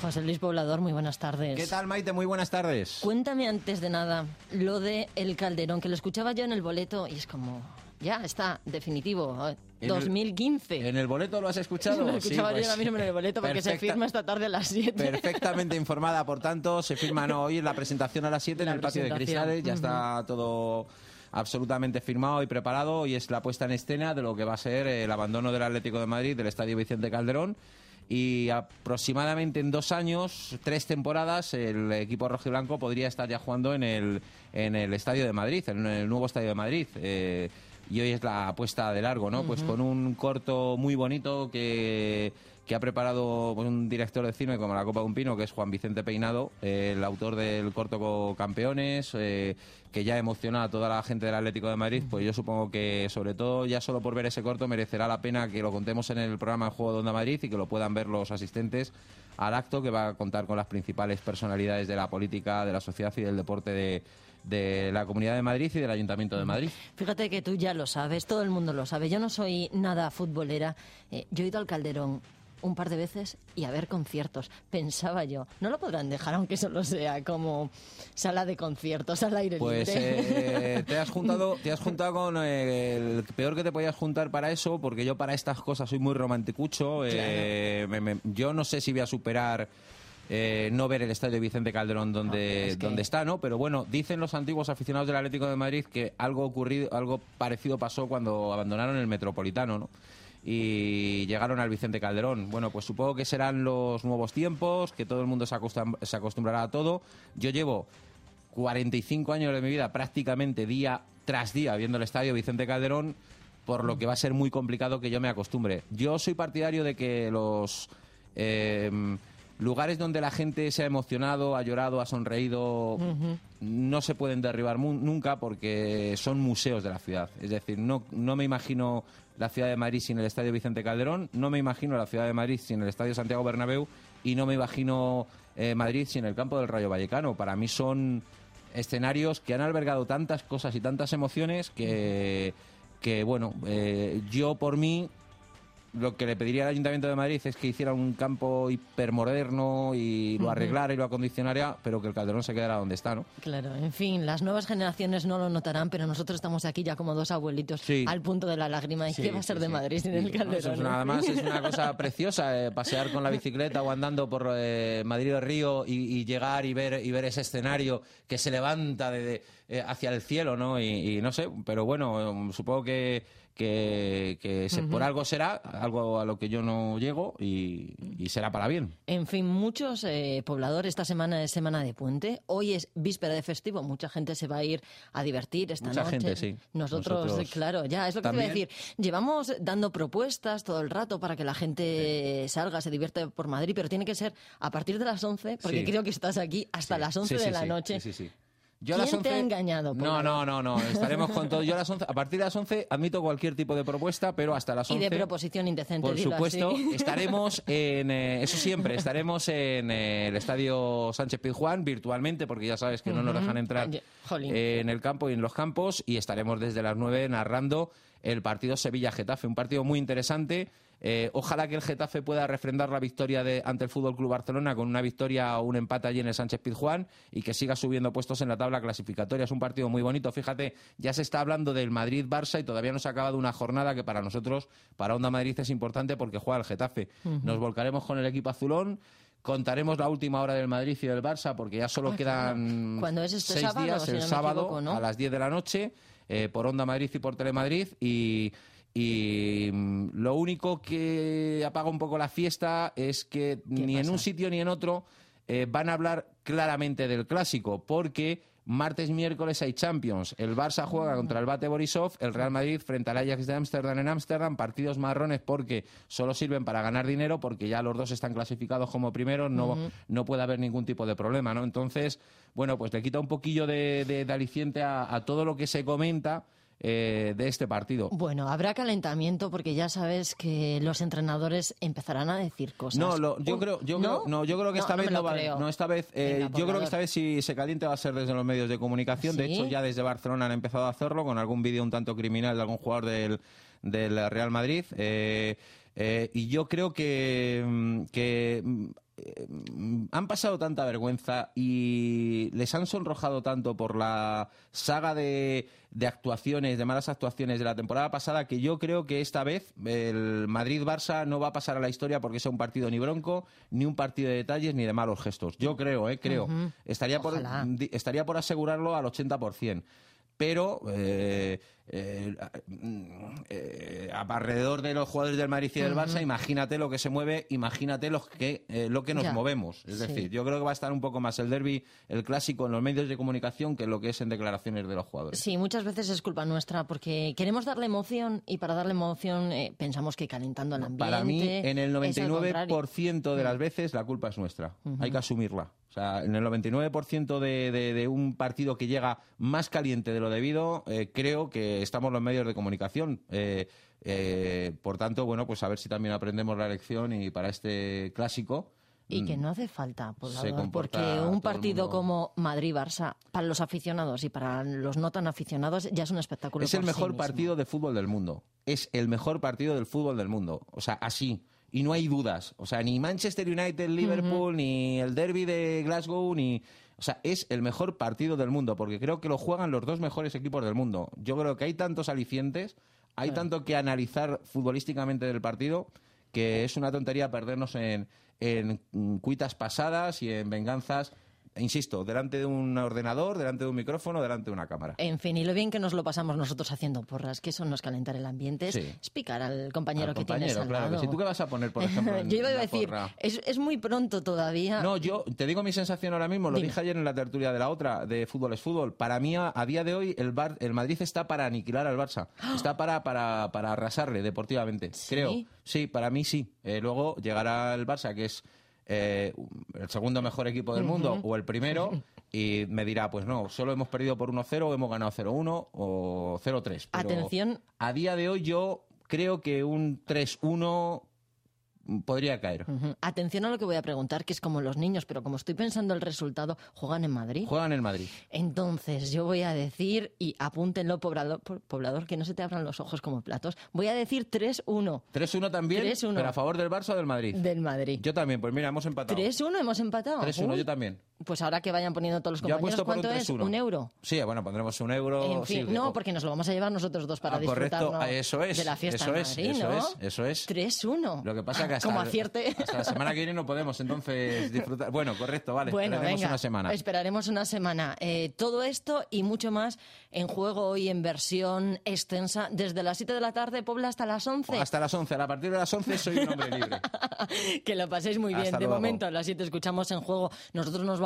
José Luis Poblador, muy buenas tardes. ¿Qué tal, Maite? Muy buenas tardes. Cuéntame antes de nada lo de El Calderón, que lo escuchaba yo en el boleto y es como, ya está, definitivo, eh, En el- 2015. ¿En el boleto lo has escuchado? Lo escuchaba Sí, yo pues, mismo en el boleto porque se perfecta- firma esta tarde a las 7. Perfectamente informada, por tanto, se firma no, hoy en la presentación a las 7 en el patio de. Cristales. Ya Ujú. está todo absolutamente firmado y preparado y es la puesta en escena de lo que va a ser el abandono del Atlético de Madrid del Estadio Vicente Calderón. Y aproximadamente en dos años, tres temporadas, el equipo rojiblanco podría estar ya jugando en el, en el Estadio de Madrid, en el nuevo Estadio de Madrid. Eh, y hoy es la apuesta de largo, ¿no? Pues con un corto muy bonito que, que ha preparado un director de cine como la Copa de un Pino, que es Juan Vicente Peinado, el autor del corto co- Campeones, eh, que ya emociona a toda la gente del Atlético de Madrid. Pues yo supongo que, sobre todo, ya solo por ver ese corto, merecerá la pena que lo contemos en el programa Juego de Onda Madrid y que lo puedan ver los asistentes al acto que va a contar con las principales personalidades de la política, de la sociedad y del deporte de, de la Comunidad de Madrid y del Ayuntamiento de Madrid. Fíjate que tú ya lo sabes, todo el mundo lo sabe. Yo no soy nada futbolera. Eh, yo he ido al Calderón un par de veces y a ver conciertos. Pensaba yo, no lo podrán dejar aunque solo sea como sala de conciertos al aire Pues libre. eh, te has juntado, te has juntado con eh, el peor que te podías juntar para eso, porque yo para estas cosas soy muy romanticucho. eh, me- me- yo no sé si voy a superar eh, no ver el estadio Vicente Calderón donde, es que- donde está, ¿no? Pero bueno, dicen los antiguos aficionados del Atlético de Madrid que algo ocurrido, algo parecido pasó cuando abandonaron el Metropolitano, ¿no? Y llegaron al Vicente Calderón. Bueno, pues supongo que serán los nuevos tiempos, que todo el mundo se, acostum- se acostumbrará a todo. Yo llevo 45 años de mi vida prácticamente día tras día viendo el estadio Vicente Calderón, por lo que va a ser muy complicado que yo me acostumbre. Yo soy partidario de que los eh, lugares donde la gente se ha emocionado, ha llorado, ha sonreído, no se pueden derribar mu- nunca porque son museos de la ciudad. Es decir, no, no me imagino la ciudad de Madrid sin el Estadio Vicente Calderón, no me imagino la ciudad de Madrid sin el Estadio Santiago Bernabéu y no me imagino eh, Madrid sin el campo del Rayo Vallecano. Para mí son escenarios que han albergado tantas cosas y tantas emociones que, que bueno, eh, yo por mí lo que le pediría al Ayuntamiento de Madrid es que hiciera un campo hipermoderno y lo arreglara y lo acondicionara, pero que el Calderón se quedara donde está, ¿no? Claro, en fin, las nuevas generaciones no lo notarán, pero nosotros estamos aquí ya como dos abuelitos Sí. al punto de la lágrima. ¿Y Sí, qué va a sí, ser de. Madrid sin el Calderón? eso es una- además es una cosa preciosa, eh, pasear con la bicicleta o andando por eh, Madrid o Río y, y llegar y ver y ver ese escenario que se levanta de- de, eh, hacia el cielo, ¿no? Y, y no sé, pero bueno, supongo que que, que se- por algo será, algo a lo que yo no llego y, y será para bien. En fin, muchos eh, pobladores, esta semana es semana de puente, hoy es víspera de festivo, mucha gente se va a ir a divertir esta Mucha noche. gente, sí. Nosotros, Nosotros claro, ya, es lo que te iba a decir. Llevamos dando propuestas todo el rato para que la gente salga, se divierta por Madrid, pero tiene que ser a partir de las 11, porque Sí. creo que estás aquí hasta las 11 Sí, sí, de la sí, noche. Yo a ¿Quién las te ha 11 engañado? No, no, no, no. Estaremos con todo. Yo a las 11, a partir de las 11 admito cualquier tipo de propuesta, pero hasta las Y 11 de proposición indecente, Por supuesto, así. estaremos en eh, eso siempre, estaremos en eh, el estadio Sánchez Pizjuán virtualmente porque ya sabes que no nos dejan entrar eh, en el campo y en los campos y estaremos desde las 9 narrando el partido Sevilla-Getafe, un partido muy interesante. Eh, ojalá que el Getafe pueda refrendar la victoria de, ante el Fútbol Club Barcelona con una victoria o un empate allí en el Sánchez Pizjuán y que siga subiendo puestos en la tabla clasificatoria. Es un partido muy bonito. Fíjate, ya se está hablando del Madrid-Barça y todavía no se ha acabado una jornada que para nosotros, para Onda Madrid, es importante porque juega el Getafe. Nos volcaremos con el equipo azulón. Contaremos la última hora del Madrid y del Barça porque ya solo Ay, quedan ¿Cuándo es este seis sábado, días, si el no sábado equivoco, no? a las 10 de la noche eh, por Onda Madrid y por Telemadrid y, y mm, lo único que apaga un poco la fiesta es que ni en un sitio ni en otro eh, van a hablar claramente del clásico, porque martes, miércoles hay Champions. El Barça juega contra el Bate Borisov, el Real Madrid frente al Ajax de Ámsterdam en Ámsterdam, partidos marrones porque solo sirven para ganar dinero, porque ya los dos están clasificados como primeros, no, no puede haber ningún tipo de problema, ¿no? Entonces, bueno, pues le quita un poquillo de, de- de aliciente a, a todo lo que se comenta eh, de este partido. Bueno, habrá calentamiento porque ya sabes que los entrenadores empezarán a decir cosas. No, lo- yo creo, yo ¿no? creo, no, yo creo que esta no vez no, va, esta vez, eh, Venga, yo creo que esta vez si se caliente va a ser desde los medios de comunicación. De hecho, ya desde Barcelona han empezado a hacerlo con algún vídeo un tanto criminal de algún jugador del, del Real Madrid. Eh, eh, y yo creo que, mm, que mm, eh, han pasado tanta vergüenza y les han sonrojado tanto por la saga de, de actuaciones, de malas actuaciones de la temporada pasada, que yo creo que esta vez el Madrid-Barça no va a pasar a la historia porque sea un partido ni bronco, ni un partido de detalles, ni de malos gestos. Yo creo, eh, creo. Estaría, por, Ojalá. estaría por asegurarlo al 80%. Pero eh, eh, eh, alrededor de los jugadores del Madrid y del Barça, imagínate lo que se mueve, imagínate los que, eh, lo que nos Ya. movemos. Es Sí. decir, yo creo que va a estar un poco más el derby, el clásico en los medios de comunicación que lo que es en declaraciones de los jugadores. Sí, muchas veces es culpa nuestra porque queremos darle emoción y para darle emoción pensamos que calentando el ambiente. Para mí, en el es al 99% de Mm. las veces la culpa es nuestra. Hay que asumirla. O sea, en el 99% de, de- de un partido que llega más caliente de lo debido, creo que estamos los medios de comunicación. Eh, eh, por tanto, bueno, pues a ver si también aprendemos la lección y para este clásico. Y que mm, no hace falta, se comporta porque un partido como Madrid-Barça, para los aficionados y para los no tan aficionados, ya es un espectáculo. Es el por sí mejor mismo. partido de fútbol del mundo. Es el mejor partido del fútbol del mundo. O sea, así. Y no hay dudas. O sea, ni Manchester United, Liverpool, ni el derby de Glasgow, ni... O sea, es el mejor partido del mundo, porque creo que lo juegan los dos mejores equipos del mundo. Yo creo que hay tantos alicientes, hay Claro. tanto que analizar futbolísticamente del partido, que es una tontería perdernos en, en cuitas pasadas y en venganzas, insisto, delante de un ordenador, delante de un micrófono, delante de una cámara. En fin, y lo bien que nos lo pasamos nosotros haciendo porras, que eso no es calentar el ambiente, es Sí. explicar al compañero, Al que tienes compañero, al claro que lado. sí. ¿Tú qué vas a poner, por ejemplo, en Yo iba a decir, es, es muy pronto todavía. No, yo te digo mi sensación ahora mismo, lo Dime. dije ayer en la tertulia de la otra, de fútbol es fútbol. Para mí, a, a día de hoy, el, Bar- el Madrid está para aniquilar al Barça. Está para, para, para arrasarle deportivamente, creo. Sí, para mí sí. Eh, luego llegará el Barça, que es eh, el segundo mejor equipo del mundo, Ujú. o el primero, y me dirá, pues no, solo hemos perdido por 1-0, o hemos ganado 0-1 o 0-3. Pero Atención. A día de hoy yo creo que un 3-1 podría caer. Ujú. Atención a lo que voy a preguntar, que es como los niños, pero como estoy pensando el resultado, juegan en Madrid. Juegan en Madrid. Entonces, yo voy a decir, y apúntenlo, poblador, po- poblador, que no se te abran los ojos como platos, voy a decir 3-1 3-1 también, 3-1. pero a favor del Barça o del Madrid. del Madrid. Yo también, pues mira, hemos empatado. 3-1 hemos empatado. 3-1, Uy, yo también. Pues ahora que vayan poniendo todos los compañeros, por un ¿cuánto es? 3-1. ¿Un euro? Sí, bueno, pondremos un euro. En fin, sí, no, o- porque nos lo vamos a llevar nosotros dos para Ah, correcto, disfrutar ah, eso es. de la fiesta eso en es, eso es, eso es. 3-1. Lo que pasa que hasta, Como acierte. hasta la semana que viene no podemos, entonces disfrutar. Bueno, correcto, vale. Bueno, esperaremos venga, una semana. esperaremos una semana. Eh, todo esto y mucho más en juego hoy en versión extensa desde las 7 de la tarde, Puebla, hasta las 11. Hasta las 11. A partir de las 11 soy un hombre libre. Que lo paséis muy bien. Hasta de luego. momento, a las 7 escuchamos en juego. Nosotros nos vamos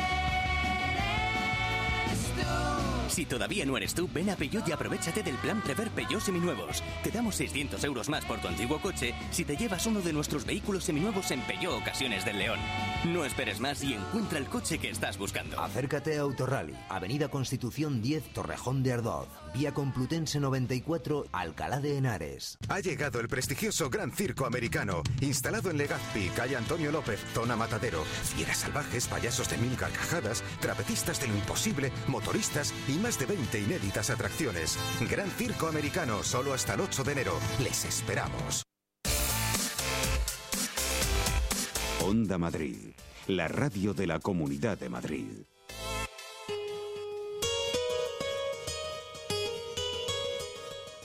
know. Si todavía no eres tú, ven a Peugeot y aprovechate del plan Prever Peugeot Seminuevos. Te damos 600 euros más por tu antiguo coche si te llevas uno de nuestros vehículos seminuevos en Peugeot Ocasiones del León. No esperes más y encuentra el coche que estás buscando. Acércate a Autorally, Avenida Constitución 10, Torrejón de Ardoz, Vía Complutense 94, Alcalá de Henares. Ha llegado el prestigioso Gran Circo Americano, instalado en Legazpi, calle Antonio López, zona Matadero. Fieras salvajes, payasos de mil carcajadas, trapecistas de lo imposible, motoristas y más de 20 inéditas atracciones. Gran Circo Americano, solo hasta el 8 de enero. Les esperamos. Onda Madrid, la radio de la Comunidad de Madrid.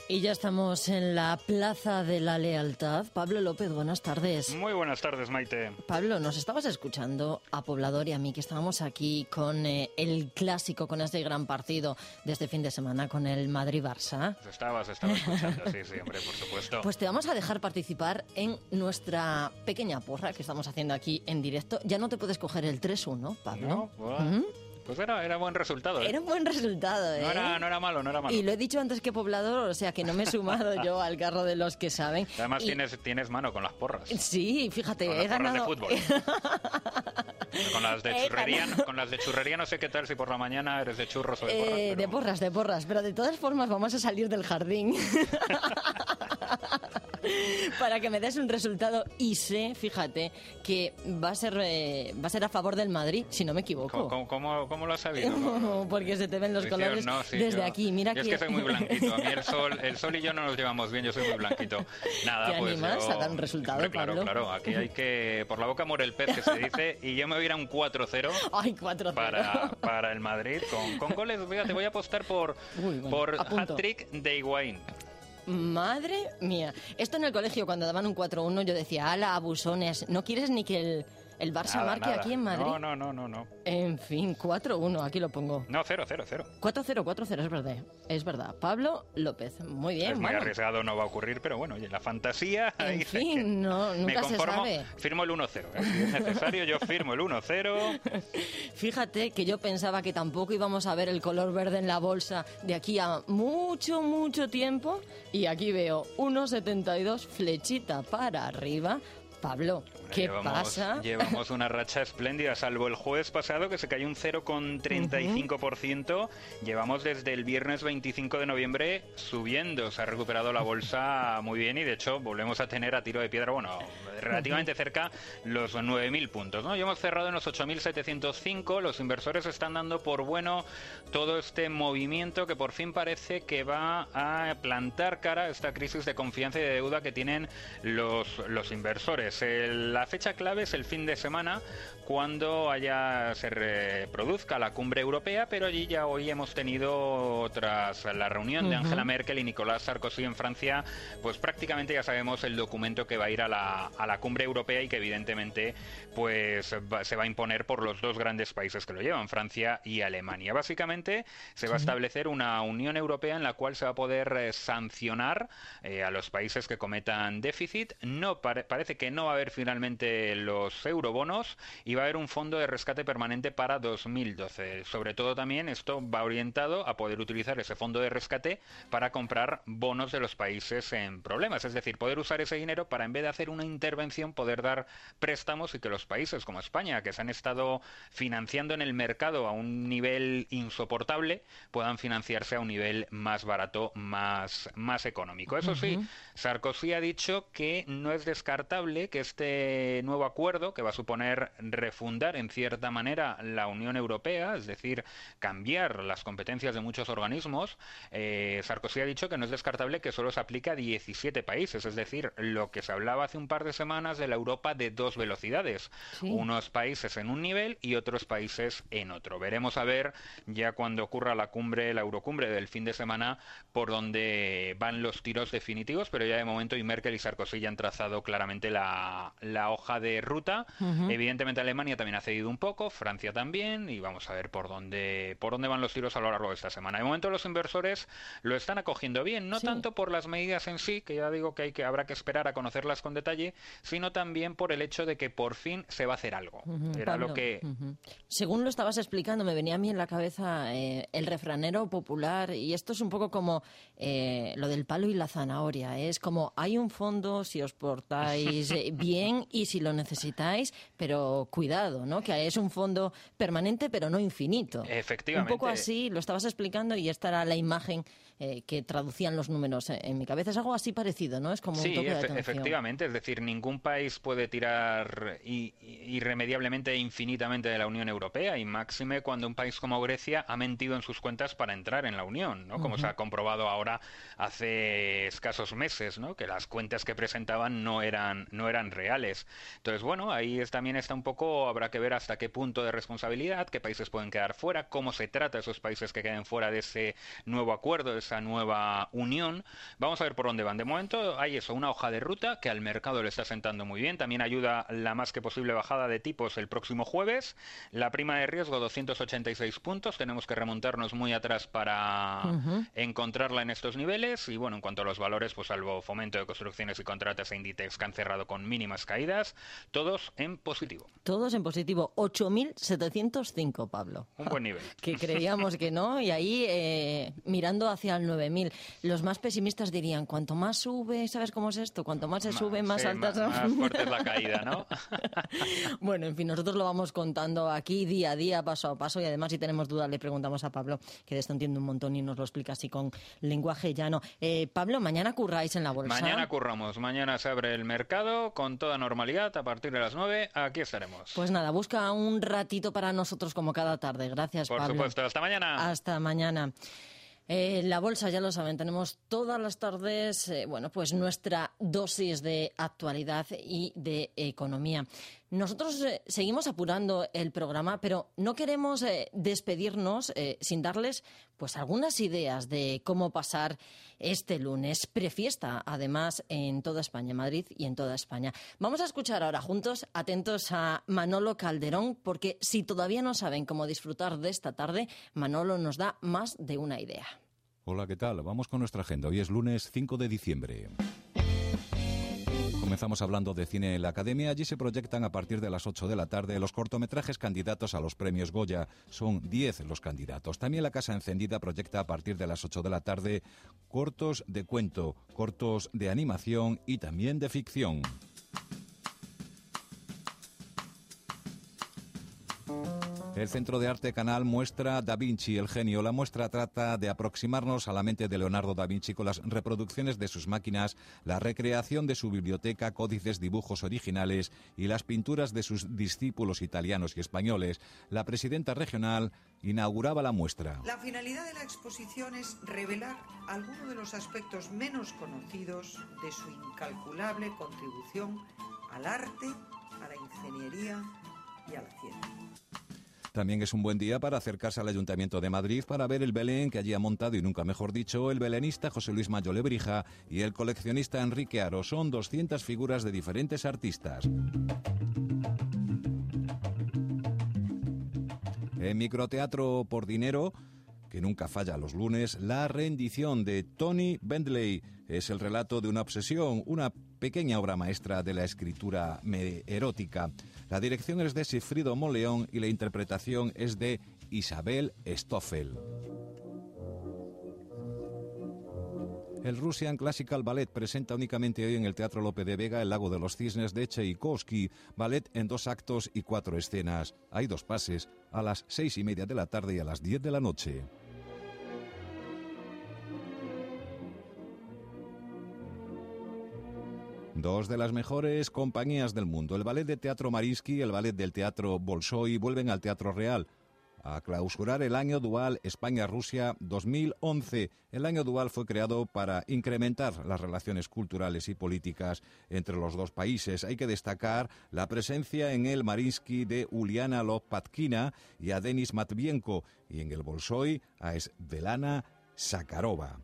Y ya estamos en la Plaza de la Lealtad. Pablo López, buenas tardes. Muy buenas tardes, Maite. Pablo, nos estabas escuchando a Poblador y a mí, que estábamos aquí con eh, el clásico, con este gran partido de este fin de semana, con el Madrid-Barça. Estabas, estabas escuchando, sí, sí, hombre, por supuesto. Pues te vamos a dejar participar en nuestra pequeña porra que estamos haciendo aquí en directo. Ya no te puedes coger el 3-1, Pablo. No, bueno, Ujú. Pues era, era buen resultado. ¿eh? Era un buen resultado, ¿eh? no, era, no era malo, no era malo. Y lo he dicho antes que poblador, o sea que no me he sumado yo al carro de los que saben. Además Y- tienes, tienes mano con las porras. Sí, fíjate, Con he las de fútbol. Con las, de churrería, ganado. con las de churrería no sé qué tal si por la mañana eres de churros o de porras. Eh, de porras, de porras, pero de todas formas vamos a salir del jardín para que me des un resultado y sé, fíjate, que va a ser eh, va a ser a favor del Madrid, si no me equivoco. ¿Cómo, cómo, cómo- cómo lo has sabido? Porque se te ven los colores no, sí, desde yo- aquí. Mira yo que es que soy muy blanquito. A mí el sol, el sol y yo no nos llevamos bien, yo soy muy blanquito. Nada, ¿Te pues animas yo- a dar un resultado, Hombre, claro, Pablo? claro. Aquí hay que... Por la boca muere el pez, que se dice. Y yo me voy a ir a un 4-0 Ay, 4 para, para el Madrid. Con, con goles, fíjate, voy a apostar por, por apunto. hat-trick de Higuaín. Madre mía. Esto en el colegio, cuando daban un 4-1, yo decía, ala, abusones, ¿no quieres ni que el, el Barça Nada, marque nada. aquí en Madrid? No, no, no, no. No, En fin, 4-1, aquí lo pongo. no 0-0, 0. 4-0, 4-0, es verdad. Es verdad. Pablo López, muy bien. es muy bueno. arriesgado, no va a ocurrir, pero bueno, oye, la fantasía... En fin, no, nunca me se conformo, sabe. firmo el 1-0. ¿eh? Si es necesario, yo firmo el 1-0. Fíjate que yo pensaba que tampoco íbamos a ver el color verde en la bolsa de aquí a mucho, mucho tiempo. Y aquí veo 1,72, flechita para arriba. Pablo, ¿qué llevamos, pasa? Llevamos una racha espléndida, salvo el jueves pasado que se cayó un 0,35%. Llevamos desde el viernes 25 de noviembre subiendo. Se ha recuperado la bolsa muy bien y de hecho volvemos a tener a tiro de piedra, bueno, relativamente cerca los 9.000 puntos. ¿no? Ya hemos cerrado en los 8.705. Los inversores están dando por bueno todo este movimiento que por fin parece que va a plantar cara a esta crisis de confianza y de deuda que tienen los, los inversores. El- la fecha clave es el fin de semana cuando haya se reproduzca la cumbre europea, pero allí ya hoy hemos tenido tras la reunión de. Angela Merkel y Nicolás Sarkozy en Francia, pues prácticamente ya sabemos el documento que va a ir a la, a la cumbre europea y que evidentemente pues va- se va a imponer por los dos grandes países que lo llevan, Francia y Alemania. Básicamente se va a establecer una Unión Europea en la cual se va a poder eh, sancionar eh, a los países que cometan déficit. No pare- parece que no va a haber finalmente los eurobonos y va a haber un fondo de rescate permanente para 2012. Sobre todo también esto va orientado a poder utilizar ese fondo de rescate para comprar bonos de los países en problemas, es decir, poder usar ese dinero para en vez de hacer una intervención poder dar préstamos y que los países como España que se han estado financiando en el mercado a un nivel insoportable puedan financiarse a un nivel más barato, más más económico. Eso sí. Sarkozy ha dicho que no es descartable que este nuevo acuerdo, que va a suponer refundar en cierta manera la Unión Europea, es decir, cambiar las competencias de muchos organismos, eh, Sarkozy ha dicho que no es descartable que solo se aplique a 17 países, es decir, lo que se hablaba hace un par de semanas de la Europa de dos velocidades, Sí. unos países en un nivel y otros países en otro. Veremos a ver ya cuando ocurra la cumbre, la Eurocumbre del fin de semana, por dónde van los tiros definitivos, pero ya de momento y Merkel y Sarkozy ya han trazado claramente la, la hoja de ruta. Evidentemente Alemania también ha cedido un poco, Francia también, y vamos a ver por dónde, por dónde van los tiros a lo largo de esta semana. De momento los inversores lo están acogiendo bien, no Sí. tanto por las medidas en sí, que ya digo que, hay que habrá que esperar a conocerlas con detalle, sino también por el hecho de que por fin se va a hacer algo. Ujú, Era Pablo, lo que ujú. Según lo estabas explicando, me venía a mí en la cabeza eh, el refranero popular y esto es un poco como eh, lo del palo y la zanahoria. Es como hay un fondo si os portáis eh, bien y si lo necesitáis, pero cuidado, ¿no? Que es un fondo permanente pero no infinito. Efectivamente. Un poco así lo estabas explicando y esta era la imagen eh, que traducían los números en mi cabeza. Es algo así parecido, ¿no? Es como Sí, un toque de atención. efectivamente. Es decir, ningún país puede tirar irremediablemente e infinitamente de la Unión Europea y máxime cuando un país como Grecia ha mentido en sus cuentas para entrar en la Unión, ¿no? Como se ha comprobado ahora hace escasos meses, ¿no? Que las cuentas que presentaban no eran no eran reales. Entonces, bueno, ahí es- también está un poco, habrá que ver hasta qué punto de responsabilidad, qué países pueden quedar fuera, cómo se trata a esos países que queden fuera de ese nuevo acuerdo, de esa nueva unión. Vamos a ver por dónde van. De momento hay eso, una hoja de ruta que al mercado le está sentando muy bien. También ayuda la más que posible bajada de tipos el próximo jueves. La prima de riesgo 286 puntos. Tenemos que remontarnos muy atrás para encontrarla en estos niveles. Y bueno, en cuanto a los valores, pues salvo fomento de construcciones y contratas e Inditex que han cerrado con mínimas caídas, todos en positivo. Todos en positivo. 8.705, Pablo. Un buen nivel. que creíamos que no, y ahí eh, mirando hacia el 9.000. Los más pesimistas dirían, cuanto más sube, ¿sabes cómo es esto? Cuanto más se sube, más Sí, altas más- más fuerte es la caída, ¿no? Bueno, en fin, nosotros lo vamos contando aquí día a día, paso a paso, y además si tenemos dudas le preguntamos a Pablo, que de esto entiende un montón y nos lo explica así con lenguaje llano. Eh, Pablo, mañana curráis en la bolsa. Mañana curramos, mañana se abre el mercado con toda normalidad a partir de las 9. Aquí estaremos. Pues nada, busca un ratito para nosotros como cada tarde. Gracias, Por Pablo. supuesto, hasta mañana. Hasta mañana. Eh, la bolsa, ya lo saben, tenemos todas las tardes, eh, bueno, pues nuestra dosis de actualidad y de economía. Nosotros eh, seguimos apurando el programa, pero no queremos eh, despedirnos eh, sin darles, pues, algunas ideas de cómo pasar este lunes prefiesta, además en toda España, Madrid y en toda España. Vamos a escuchar ahora juntos, atentos a Manolo Calderón, porque si todavía no saben cómo disfrutar de esta tarde, Manolo nos da más de una idea. Hola, ¿qué tal? Vamos con nuestra agenda. Hoy es lunes 5 de diciembre. Comenzamos hablando de cine en la Academia. Allí se proyectan a partir de las 8 de la tarde los cortometrajes candidatos a los premios Goya. Son 10 los candidatos. También la Casa Encendida proyecta a partir de las 8 de la tarde cortos de cuento, cortos de animación y también de ficción. El Centro de Arte Canal muestra Da Vinci, el genio. La muestra trata de aproximarnos a la mente de Leonardo da Vinci con las reproducciones de sus máquinas, la recreación de su biblioteca, códices, dibujos originales y las pinturas de sus discípulos italianos y españoles. La presidenta regional inauguraba la muestra. La finalidad de la exposición es revelar algunos de los aspectos menos conocidos de su incalculable contribución al arte, a la ingeniería y a la ciencia. También es un buen día para acercarse al Ayuntamiento de Madrid para ver el Belén que allí ha montado, y nunca mejor dicho, el belenista José Luis Mayo Lebrija y el coleccionista Enrique Aro. Son 200 figuras de diferentes artistas. En Microteatro por Dinero, que nunca falla los lunes, La rendición de Tony Bentley es el relato de una obsesión, una pequeña obra maestra de la escritura erótica. La dirección es de Sifrido Moleón y la interpretación es de Isabel Stoffel. El Russian Classical Ballet presenta únicamente hoy en el Teatro Lope de Vega El Lago de los Cisnes de Tchaikovsky, ballet en dos actos y cuatro escenas. Hay dos pases, a las seis y media de la tarde y a las diez de la noche. Dos de las mejores compañías del mundo, el Ballet de Teatro Marinsky y el Ballet del Teatro Bolshoi, vuelven al Teatro Real a clausurar el año dual España-Rusia 2011. El año dual fue creado para incrementar las relaciones culturales y políticas entre los dos países. Hay que destacar la presencia en el Marinsky de Uliana Lopatkina y a Denis Matvienko y en el Bolshoi a Svelana Sakharova.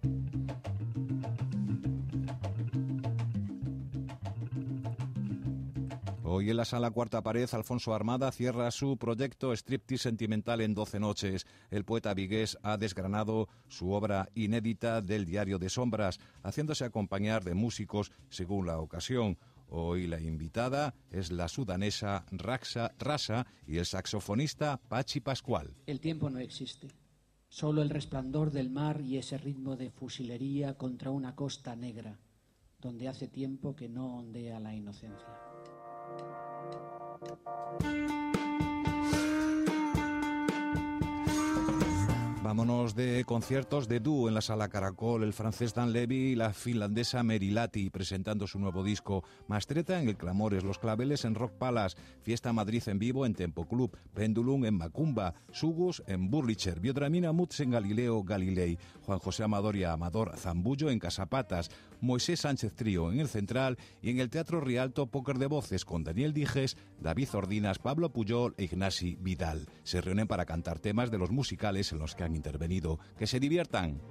Hoy en la sala Cuarta Pared, Alfonso Armada cierra su proyecto Striptease Sentimental en 12 noches. El poeta vigués ha desgranado su obra inédita del Diario de Sombras, haciéndose acompañar de músicos según la ocasión. Hoy la invitada es la sudanesa Raxa Rasa y el saxofonista Pachi Pascual. El tiempo no existe. Solo el resplandor del mar y ese ritmo de fusilería contra una costa negra, donde hace tiempo que no ondea la inocencia. Thank you. Vámonos de conciertos de dúo en la sala Caracol, el francés Dan Levy y la finlandesa Mary Lati presentando su nuevo disco. Mastreta en el Clamores, Los Claveles en Rock Palace, Fiesta Madrid en vivo en Tempo Club, Pendulum en Macumba, Sugus en Burlicher, Biodramina Mutz en Galileo Galilei, Juan José Amador y Amador Zambullo en Casapatas, Moisés Sánchez Trío en el Central y en el Teatro Rialto Póker de Voces con Daniel Dijes, David Ordinas, Pablo Puyol e Ignasi Vidal. Se reúnen para cantar temas de los musicales en los que han intervenido. Que se diviertan.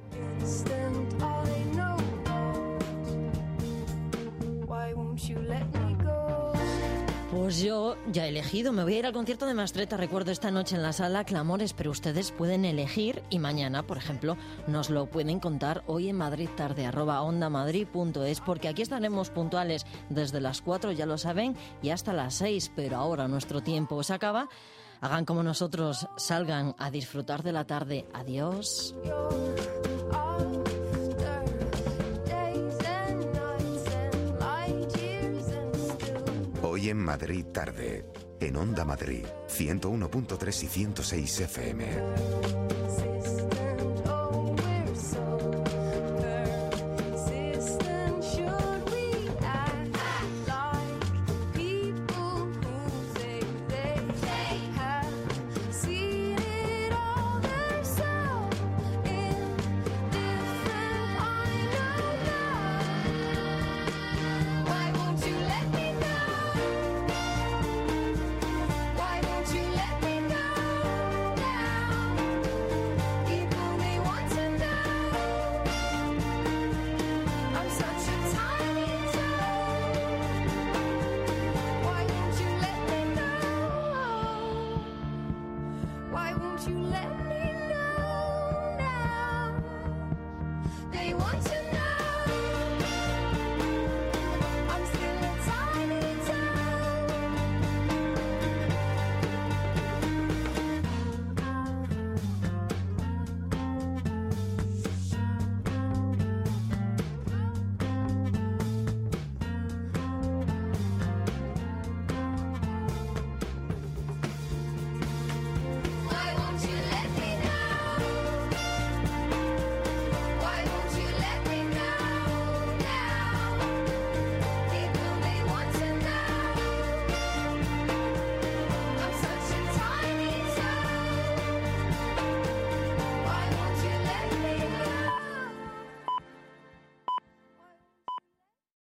Pues yo ya he elegido, me voy a ir al concierto de Mastreta, recuerdo esta noche en la sala Clamores, pero ustedes pueden elegir y mañana, por ejemplo, nos lo pueden contar hoy en Madrid tarde, arroba ondamadrid.es, porque aquí estaremos puntuales desde las 4, ya lo saben, y hasta las 6, pero ahora nuestro tiempo se acaba. Hagan como nosotros, salgan a disfrutar de la tarde. Adiós. Hoy en Madrid tarde, en Onda Madrid, 101.3 y 106 FM.